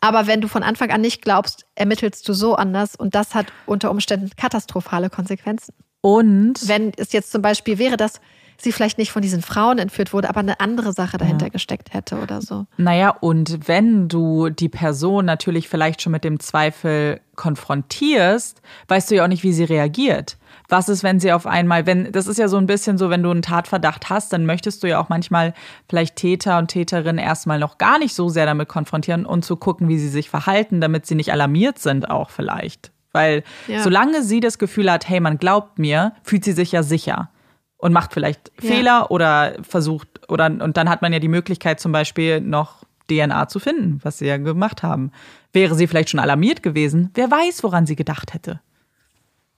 Aber wenn du von Anfang an nicht glaubst, ermittelst du so anders und das hat unter Umständen katastrophale Konsequenzen. Und Wenn es jetzt zum Beispiel wäre, dass sie vielleicht nicht von diesen Frauen entführt wurde, aber eine andere Sache dahinter gesteckt hätte oder so. Naja, und wenn du die Person natürlich vielleicht schon mit dem Zweifel konfrontierst, weißt du ja auch nicht, wie sie reagiert. Was ist, wenn sie auf einmal, wenn, das ist ja so ein bisschen so, wenn du einen Tatverdacht hast, dann möchtest du ja auch manchmal vielleicht Täter und Täterinnen erstmal noch gar nicht so sehr damit konfrontieren und zu gucken, wie sie sich verhalten, damit sie nicht alarmiert sind auch vielleicht. Weil Ja. solange sie das Gefühl hat, hey, man glaubt mir, fühlt sie sich ja sicher und macht vielleicht Ja. Fehler oder versucht, oder und dann hat man ja die Möglichkeit, zum Beispiel noch DNA zu finden, was sie ja gemacht haben. Wäre sie vielleicht schon alarmiert gewesen, wer weiß, woran sie gedacht hätte.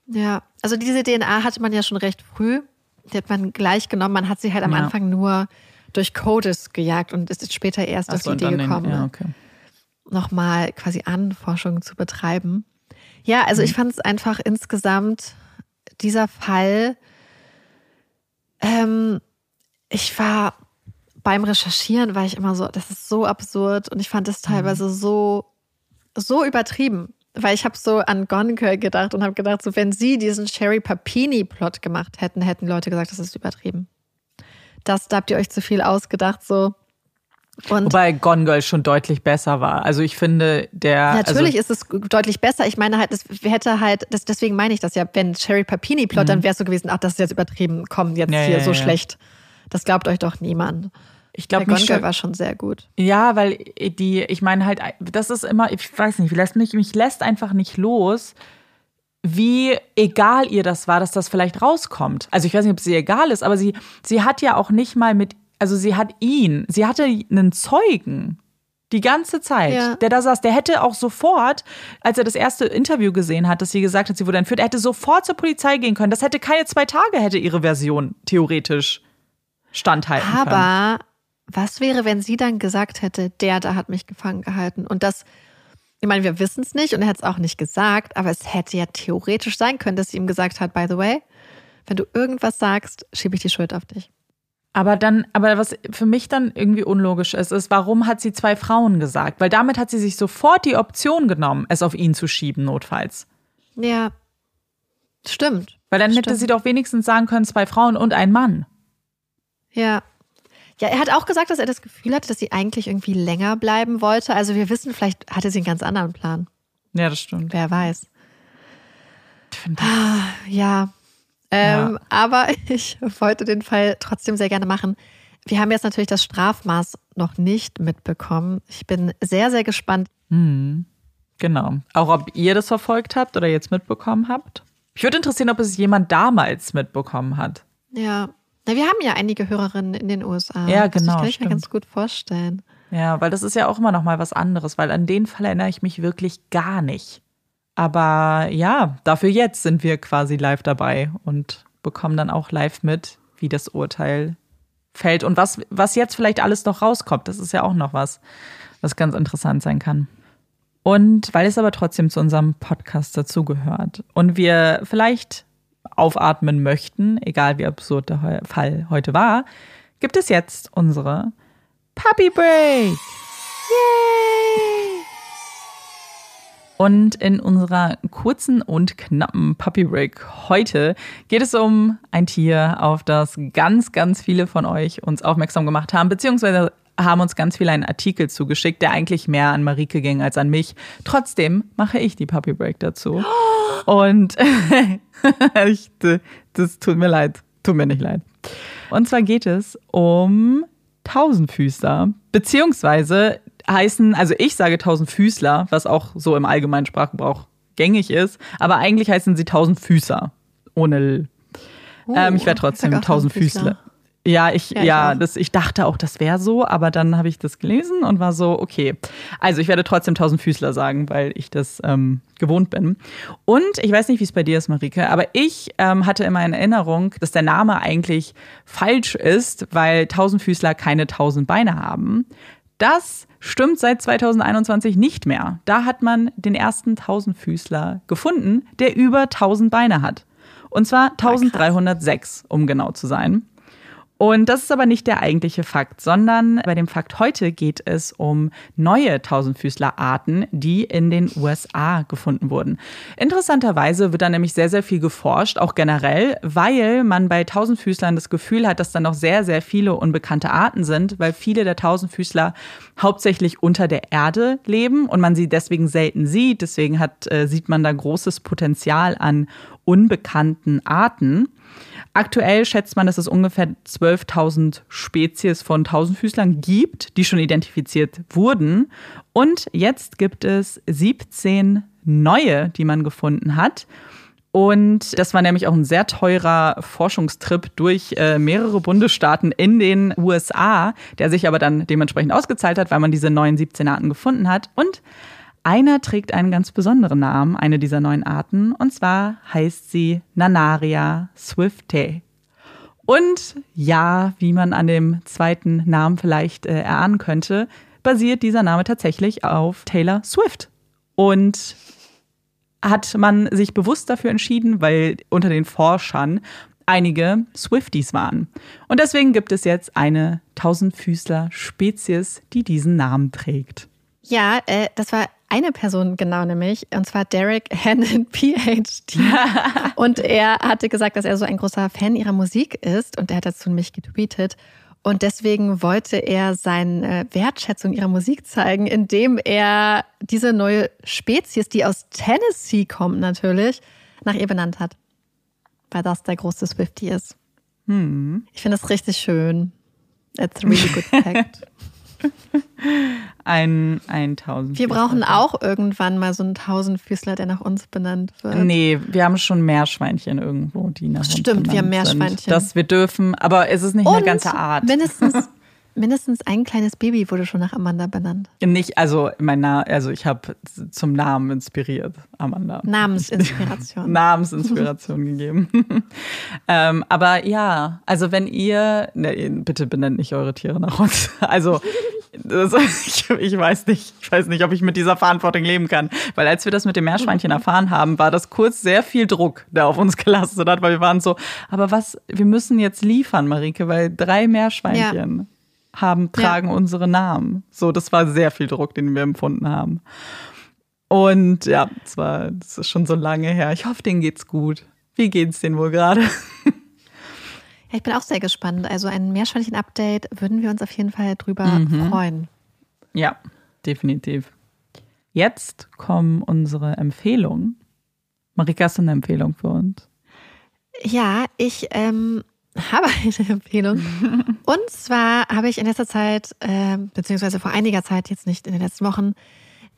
Ja, also diese DNA hatte man ja schon recht früh. Die hat man gleich genommen. Man hat sie halt am Ja. Anfang nur durch Codes gejagt und ist jetzt später erst Ach auf die so, Idee den- gekommen, ja, ne? okay. nochmal quasi Anforschungen zu betreiben. Ja, also Mhm. ich fand es einfach insgesamt, dieser Fall, ähm, ich war beim Recherchieren, war ich immer so, das ist so absurd und ich fand es teilweise so, so übertrieben. Weil ich habe so an Gone Girl gedacht und habe gedacht, so wenn sie diesen Sherry Papini-Plot gemacht hätten, hätten Leute gesagt, das ist übertrieben. Das, da habt ihr euch zu viel ausgedacht, so. Und Wobei Gone Girl schon deutlich besser war. Also ich finde, der. Natürlich also, ist es deutlich besser. Ich meine halt, es hätte halt, das, deswegen meine ich das ja, wenn Sherry Papini Plot, dann wäre es so gewesen, ach, das ist jetzt übertrieben, komm, jetzt Mhm. Ja, hier ja, so ja. schlecht. Das glaubt euch doch niemand. Ich Der glaube, stört- war schon sehr gut. Ja, weil die, ich meine halt, das ist immer, ich weiß nicht, lässt mich, mich lässt einfach nicht los, wie egal ihr das war, dass das vielleicht rauskommt. Also ich weiß nicht, ob ihr egal ist, aber sie, sie hat ja auch nicht mal mit, also sie hat ihn, sie hatte einen Zeugen. Die ganze Zeit, Ja. der da saß, der hätte auch sofort, als er das erste Interview gesehen hat, dass sie gesagt hat, sie wurde entführt, er hätte sofort zur Polizei gehen können. Das hätte keine zwei Tage, hätte ihre Version theoretisch standhalten können. Aber was wäre, wenn sie dann gesagt hätte, der da hat mich gefangen gehalten? Und das, ich meine, wir wissen es nicht und er hat es auch nicht gesagt, aber es hätte ja theoretisch sein können, dass sie ihm gesagt hat, by the way, Wenn du irgendwas sagst, schiebe ich die Schuld auf dich. Aber dann, aber was für mich dann irgendwie unlogisch ist, ist, warum hat sie zwei Frauen gesagt? Weil damit hat sie sich sofort die Option genommen, es auf ihn zu schieben, notfalls. Ja, stimmt. Weil dann Stimmt. hätte sie doch wenigstens sagen können, zwei Frauen und ein Mann. Ja. Ja, er hat auch gesagt, dass er das Gefühl hatte, dass sie eigentlich irgendwie länger bleiben wollte. Also wir wissen, vielleicht hatte sie einen ganz anderen Plan. Ja, das stimmt. Wer weiß. Ich finde Ja. Ähm, Aber ich wollte den Fall trotzdem sehr gerne machen. Wir haben jetzt natürlich das Strafmaß noch nicht mitbekommen. Ich bin sehr, sehr gespannt. Genau. Auch ob ihr das verfolgt habt oder jetzt mitbekommen habt. Ich würde interessieren, ob es jemand damals mitbekommen hat. Ja. Na, wir haben ja einige Hörerinnen in den USA. Ja, Also genau, Das kann ich mir ganz gut vorstellen. Ja, weil das ist ja auch immer noch mal was anderes, weil an den Fall erinnere ich mich wirklich gar nicht. Aber ja, dafür jetzt sind wir quasi live dabei und bekommen dann auch live mit, wie das Urteil fällt und was, was jetzt vielleicht alles noch rauskommt. Das ist ja auch noch was, was ganz interessant sein kann. Und weil es aber trotzdem zu unserem Podcast dazugehört und wir vielleicht aufatmen möchten, egal wie absurd der Fall heute war, gibt es jetzt unsere Puppy Break. Und in unserer kurzen und knappen Puppy Break heute geht es um ein Tier, auf das ganz, ganz viele von euch uns aufmerksam gemacht haben, beziehungsweise haben uns ganz viele einen Artikel zugeschickt, der eigentlich mehr an Marike ging als an mich. Trotzdem mache ich die Puppy Break dazu. Und ich, das tut mir leid, tut mir nicht leid. Und zwar geht es um Tausendfüßler, beziehungsweise heißen, also ich sage Tausendfüßler, was auch so im allgemeinen Sprachgebrauch gängig ist, aber eigentlich heißen sie Tausendfüßer. Ohne L. ähm, ich werde trotzdem Tausendfüßler. Ja, ich, Ja, ja, das, ich dachte auch, das wäre so, aber dann habe ich das gelesen und war so, okay. Also ich werde trotzdem Tausendfüßler sagen, weil ich das ähm, gewohnt bin. Und ich weiß nicht, wie es bei dir ist, Marike, aber ich ähm, hatte immer in Erinnerung, dass der Name eigentlich falsch ist, weil Tausendfüßler keine tausend Beine haben. Das stimmt seit 2021 nicht mehr. Da hat man den ersten Tausendfüßler gefunden, der über 1000 Beine hat. Und zwar 1306, um genau zu sein. Und das ist aber nicht der eigentliche Fakt, sondern bei dem Fakt heute geht es um neue Tausendfüßlerarten, die in den USA gefunden wurden. Interessanterweise wird da nämlich sehr, sehr viel geforscht, auch generell, weil man bei Tausendfüßlern das Gefühl hat, dass da noch sehr, sehr viele unbekannte Arten sind, weil viele der Tausendfüßler hauptsächlich unter der Erde leben und man sie deswegen selten sieht. Deswegen hat, äh, sieht man da großes Potenzial an unbekannten Arten. Aktuell schätzt man, dass es ungefähr 12.000 Spezies von Tausendfüßlern gibt, die schon identifiziert wurden. Und jetzt gibt es 17 neue, die man gefunden hat. Und das war nämlich auch ein sehr teurer Forschungstrip durch äh, mehrere Bundesstaaten in den USA, der sich aber dann dementsprechend ausgezahlt hat, weil man diese neuen 17 Arten gefunden hat. Und einer trägt einen ganz besonderen Namen, eine dieser neuen Arten, und zwar heißt sie Nanaria swiftae. Und ja, wie man an dem zweiten Namen vielleicht äh, erahnen könnte, basiert dieser Name tatsächlich auf Taylor Swift. Und hat man sich bewusst dafür entschieden, weil unter den Forschern einige Swifties waren. Und deswegen gibt es jetzt eine Tausendfüßler-Spezies, die diesen Namen trägt. Ja, äh, das war eine Person genau nämlich, und zwar Derek Hannon, PhD. und er hatte gesagt, dass er so ein großer Fan ihrer Musik ist und er hat dazu nämlich getweetet. Und deswegen wollte er seine Wertschätzung ihrer Musik zeigen, indem er diese neue Spezies, die aus Tennessee kommt natürlich, nach ihr benannt hat. Weil das der große Swiftie ist. Ich finde das richtig schön. That's a really good fact. Ein, ein Tausendfüßler. Wir brauchen auch irgendwann mal so einen Tausendfüßler, der nach uns benannt wird. Nee, wir haben schon Meerschweinchen irgendwo, die nach uns Stimmt, wir haben benannt sind. Meerschweinchen. Das wir dürfen, aber es ist nicht eine ganze Art. mindestens, mindestens ein kleines Baby wurde schon nach Amanda benannt. Nicht, also mein Na also ich habe zum Namen inspiriert, Amanda. Namensinspiration. Namensinspiration gegeben. ähm, aber ja, also wenn ihr, ne, bitte benennt nicht eure Tiere nach uns. Also das, ich, ich, weiß nicht, ich weiß nicht, ob ich mit dieser Verantwortung leben kann. Weil als wir das mit dem Meerschweinchen erfahren haben, war das kurz sehr viel Druck, der auf uns gelastet hat, weil wir waren so, aber was, wir müssen jetzt liefern, Marike, weil drei Meerschweinchen. Ja haben, tragen ja. unsere Namen. So, das war sehr viel Druck, den wir empfunden haben. Und ja, das war, das ist schon so lange her. Ich hoffe, denen geht's gut. Wie geht's denen wohl gerade? Ja, ich bin auch sehr gespannt. Also ein Meerschweinchen-Update würden wir uns auf jeden Fall drüber mhm. freuen. Ja, definitiv. Jetzt kommen unsere Empfehlungen. Marika, hast du eine Empfehlung für uns? Ja, ich ähm, habe eine Empfehlung. Und zwar habe ich in letzter Zeit, äh, beziehungsweise vor einiger Zeit, jetzt nicht in den letzten Wochen,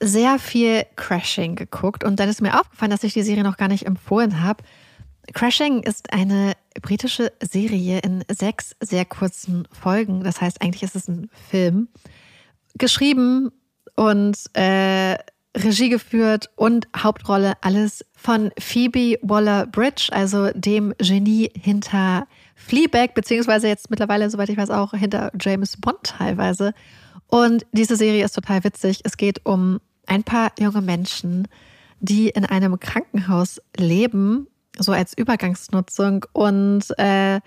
sehr viel Crashing geguckt. Und dann ist mir aufgefallen, dass ich die Serie noch gar nicht empfohlen habe. Crashing ist eine britische Serie in sechs sehr kurzen Folgen. Das heißt, eigentlich ist es ein Film. Geschrieben und äh, Regie geführt und Hauptrolle alles von Phoebe Waller-Bridge, also dem Genie hinter Fleabag, beziehungsweise jetzt mittlerweile, soweit ich weiß, auch hinter James Bond teilweise. Und diese Serie ist total witzig. Es geht um ein paar junge Menschen, die in einem Krankenhaus leben, so als Übergangsnutzung und äh,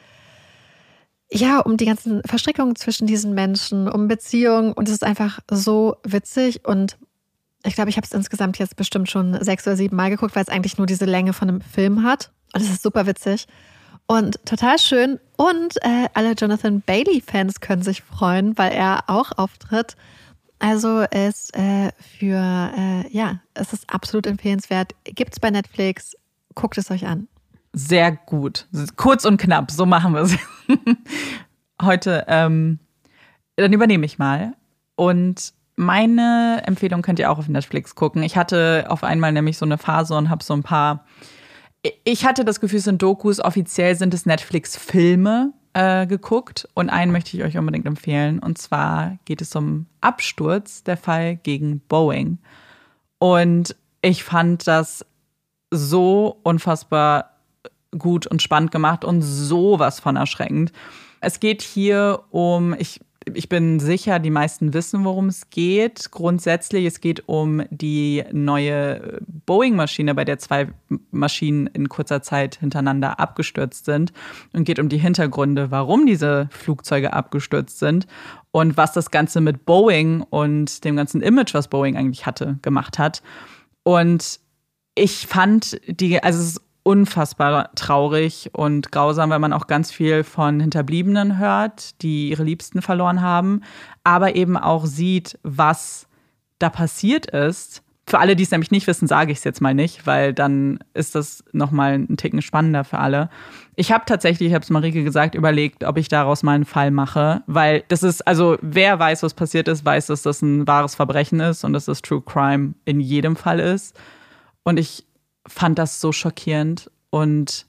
ja, um die ganzen Verstrickungen zwischen diesen Menschen, um Beziehungen und es ist einfach so witzig und ich glaube, ich habe es insgesamt jetzt bestimmt schon sechs oder sieben Mal geguckt, weil es eigentlich nur diese Länge von einem Film hat und es ist super witzig. Und total schön. Und äh, alle Jonathan Bailey-Fans können sich freuen, weil er auch auftritt. Also ist äh, für, äh, ja, es ist absolut empfehlenswert. Gibt es bei Netflix. Guckt es euch an. Sehr gut. Kurz und knapp, so machen wir es. Heute, ähm, dann übernehme ich mal. Und meine Empfehlung könnt ihr auch auf Netflix gucken. Ich hatte auf einmal nämlich so eine Phase und habe so ein paar ich hatte das Gefühl, es sind Dokus. Offiziell sind es Netflix-Filme äh, geguckt. Und einen möchte ich euch unbedingt empfehlen. Und zwar geht es um Absturz, der Fall gegen Boeing. Und ich fand das so unfassbar gut und spannend gemacht und sowas von erschreckend. Es geht hier um, ich ich bin sicher, die meisten wissen, worum es geht. Grundsätzlich, es geht um die neue Boeing-Maschine, bei der zwei Maschinen in kurzer Zeit hintereinander abgestürzt sind und geht um die Hintergründe, warum diese Flugzeuge abgestürzt sind und was das Ganze mit Boeing und dem ganzen Image, was Boeing eigentlich hatte, gemacht hat. Und ich fand die, also es ist unfassbar traurig und grausam, weil man auch ganz viel von Hinterbliebenen hört, die ihre Liebsten verloren haben, aber eben auch sieht, was da passiert ist. Für alle, die es nämlich nicht wissen, sage ich es jetzt mal nicht, weil dann ist das nochmal ein Ticken spannender für alle. Ich habe tatsächlich, ich habe es Marike gesagt, überlegt, ob ich daraus mal einen Fall mache, weil das ist, also wer weiß, was passiert ist, weiß, dass das ein wahres Verbrechen ist und dass das True Crime in jedem Fall ist. Und ich fand das so schockierend und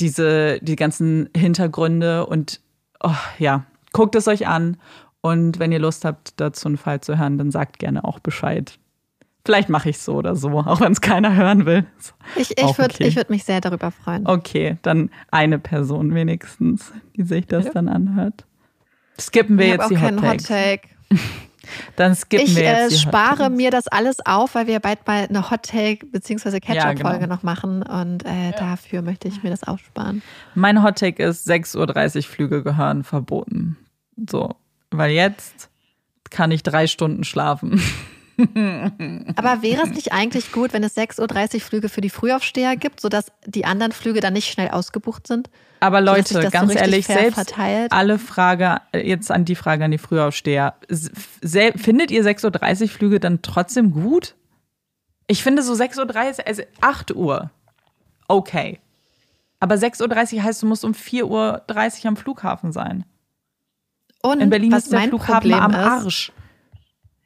diese, die ganzen Hintergründe und oh, ja, guckt es euch an. Und wenn ihr Lust habt, dazu einen Fall zu hören, dann sagt gerne auch Bescheid. Vielleicht mache ich es so oder so, auch wenn es keiner hören will. Ich, ich würde okay. würd mich sehr darüber freuen. Okay, dann eine Person wenigstens, die sich das ja. dann anhört. Skippen wir ich jetzt die Hot Takes. Hot Take. Dann skippen ich, wir jetzt. Ich äh, spare mir das alles auf, weil wir bald mal eine Hot Take bzw. Catch-up-Folge ja, genau. noch machen und äh, ja. dafür möchte ich mir das aufsparen. Mein Hot Take ist: 6.30 Uhr Flüge gehören verboten. So, weil jetzt kann ich drei Stunden schlafen. Aber wäre es nicht eigentlich gut, wenn es 6.30 Uhr Flüge für die Frühaufsteher gibt, sodass die anderen Flüge dann nicht schnell ausgebucht sind? Aber Leute, ganz so ehrlich, selbst verteilt? alle Frage, jetzt an die Frage an die Frühaufsteher. Findet ihr 6.30 Uhr Flüge dann trotzdem gut? Ich finde so 6.30 Uhr, also 8 Uhr, okay. Aber 6.30 Uhr heißt, du musst um 4.30 Uhr am Flughafen sein. Und in Berlin ist der Flughafen Problem am Arsch.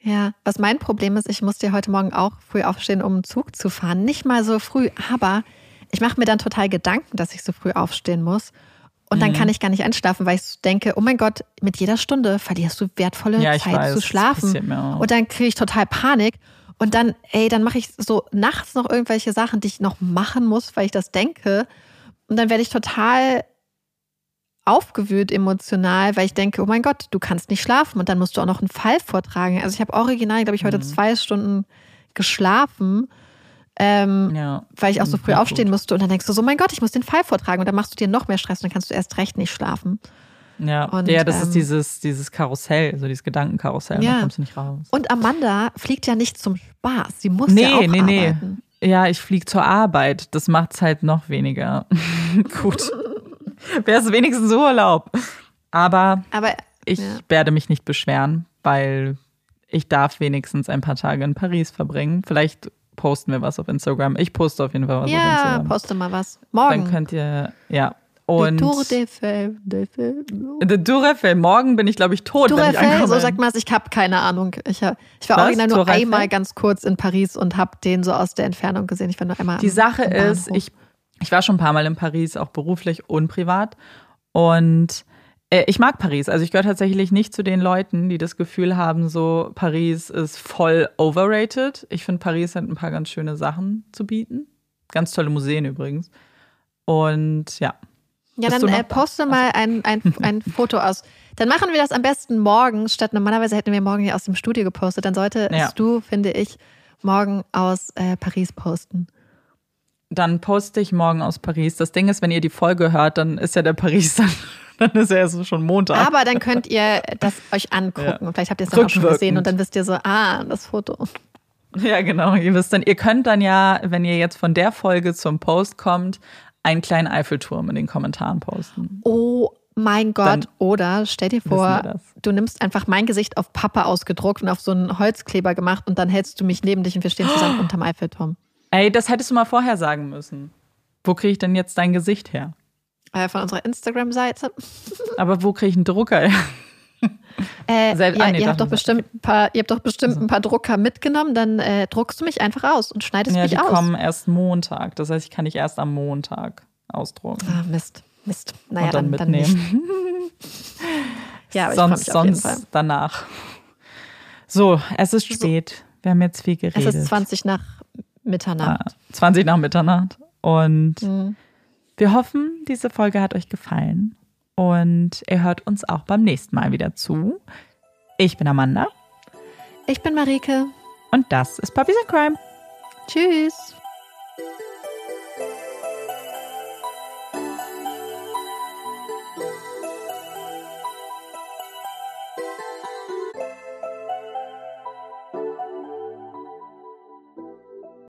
Ja, was mein Problem ist, ich musste ja heute Morgen auch früh aufstehen, um einen Zug zu fahren. Nicht mal so früh, aber ich mache mir dann total Gedanken, dass ich so früh aufstehen muss. Und dann kann ich gar nicht einschlafen, weil ich denke, oh mein Gott, mit jeder Stunde verlierst du wertvolle Ja, Zeit weiß, zu schlafen. Und dann kriege ich total Panik. Und dann, ey, dann mache ich so nachts noch irgendwelche Sachen, die ich noch machen muss, weil ich das denke. Und dann werde ich total aufgewühlt emotional, weil ich denke, oh mein Gott, du kannst nicht schlafen und dann musst du auch noch einen Fall vortragen. Also ich habe original, glaube ich, heute Mhm. zwei Stunden geschlafen, ähm, Ja. weil ich auch so früh Ja, aufstehen gut. musste. Und dann denkst du so, mein Gott, ich muss den Fall vortragen. Und dann machst du dir noch mehr Stress und dann kannst du erst recht nicht schlafen. Ja, Und, ja das ähm, ist dieses, dieses Karussell, so dieses Gedankenkarussell, Ja. da kommst du nicht raus. Und Amanda fliegt ja nicht zum Spaß. Sie muss Nee, ja auch nee, nee. arbeiten. Ja, ich fliege zur Arbeit. Das macht's halt noch weniger. Gut. Wäre es wenigstens Urlaub. Aber Aber ich Ja. werde mich nicht beschweren, weil ich darf wenigstens ein paar Tage in Paris verbringen. Vielleicht posten wir was auf Instagram. Ich poste auf jeden Fall was auf ja, Instagram. poste mal was. Morgen. Dann könnt ihr, ja. Und Tour de Fe- de Fe- The Tour Eiffel. Morgen bin ich, glaube ich, tot, Tour wenn ich ankomme. so sagt man es, ich habe keine Ahnung. Ich, hab, ich war Was? original nur Tour Eiffel? einmal ganz kurz in Paris und habe den so aus der Entfernung gesehen. Ich war nur einmal Die Sache ist, ich, ich war schon ein paar Mal in Paris, auch beruflich und privat. Und äh, ich mag Paris. Also ich gehöre tatsächlich nicht zu den Leuten, die das Gefühl haben, so Paris ist voll overrated. Ich finde, Paris hat ein paar ganz schöne Sachen zu bieten. Ganz tolle Museen übrigens. Und ja. Ja, Bist dann äh, da? poste mal ein, ein, ein Foto aus. Dann machen wir das am besten morgen, statt normalerweise hätten wir morgen ja aus dem Studio gepostet. Dann solltest Ja. du, finde ich, morgen aus äh, Paris posten. Dann poste ich morgen aus Paris. Das Ding ist, wenn ihr die Folge hört, dann ist ja der Paris dann, dann ist ja erst schon Montag. Aber dann könnt ihr das euch angucken. Ja. Und vielleicht habt ihr es dann auch schon gesehen und dann wisst ihr so, ah, das Foto. Ja, genau. Ihr wisst dann, ihr könnt dann ja, wenn ihr jetzt von der Folge zum Post kommt, einen kleinen Eiffelturm in den Kommentaren posten. Oh mein Gott. Dann Oder stell dir vor, du nimmst einfach mein Gesicht auf Pappe ausgedruckt und auf so einen Holzkleber gemacht und dann hältst du mich neben dich und wir stehen zusammen unterm Eiffelturm. Ey, das hättest du mal vorher sagen müssen. Wo kriege ich denn jetzt dein Gesicht her? Äh, von unserer Instagram-Seite. Aber wo kriege ich einen Drucker her? Äh, Selbst- ja, ah, nee, ihr, habt doch bestimmt ein paar, ihr habt doch bestimmt ein paar Drucker mitgenommen, dann äh, druckst du mich einfach aus und schneidest Ja, mich die aus. kommen erst Montag. Das heißt, ich kann dich erst am Montag ausdrucken. Ah, Mist, Mist. Naja, und dann, dann, dann mitnehmen. Ja, ich freu sonst sonst danach. So, es ist spät. Wir haben jetzt viel Es geredet. ist 20 nach Mitternacht. Ah, 20 nach Mitternacht. Und Mhm. wir hoffen, diese Folge hat euch gefallen. Und ihr hört uns auch beim nächsten Mal wieder zu. Ich bin Amanda Ich bin Marike. und das ist Puppies and Crime. Tschüss.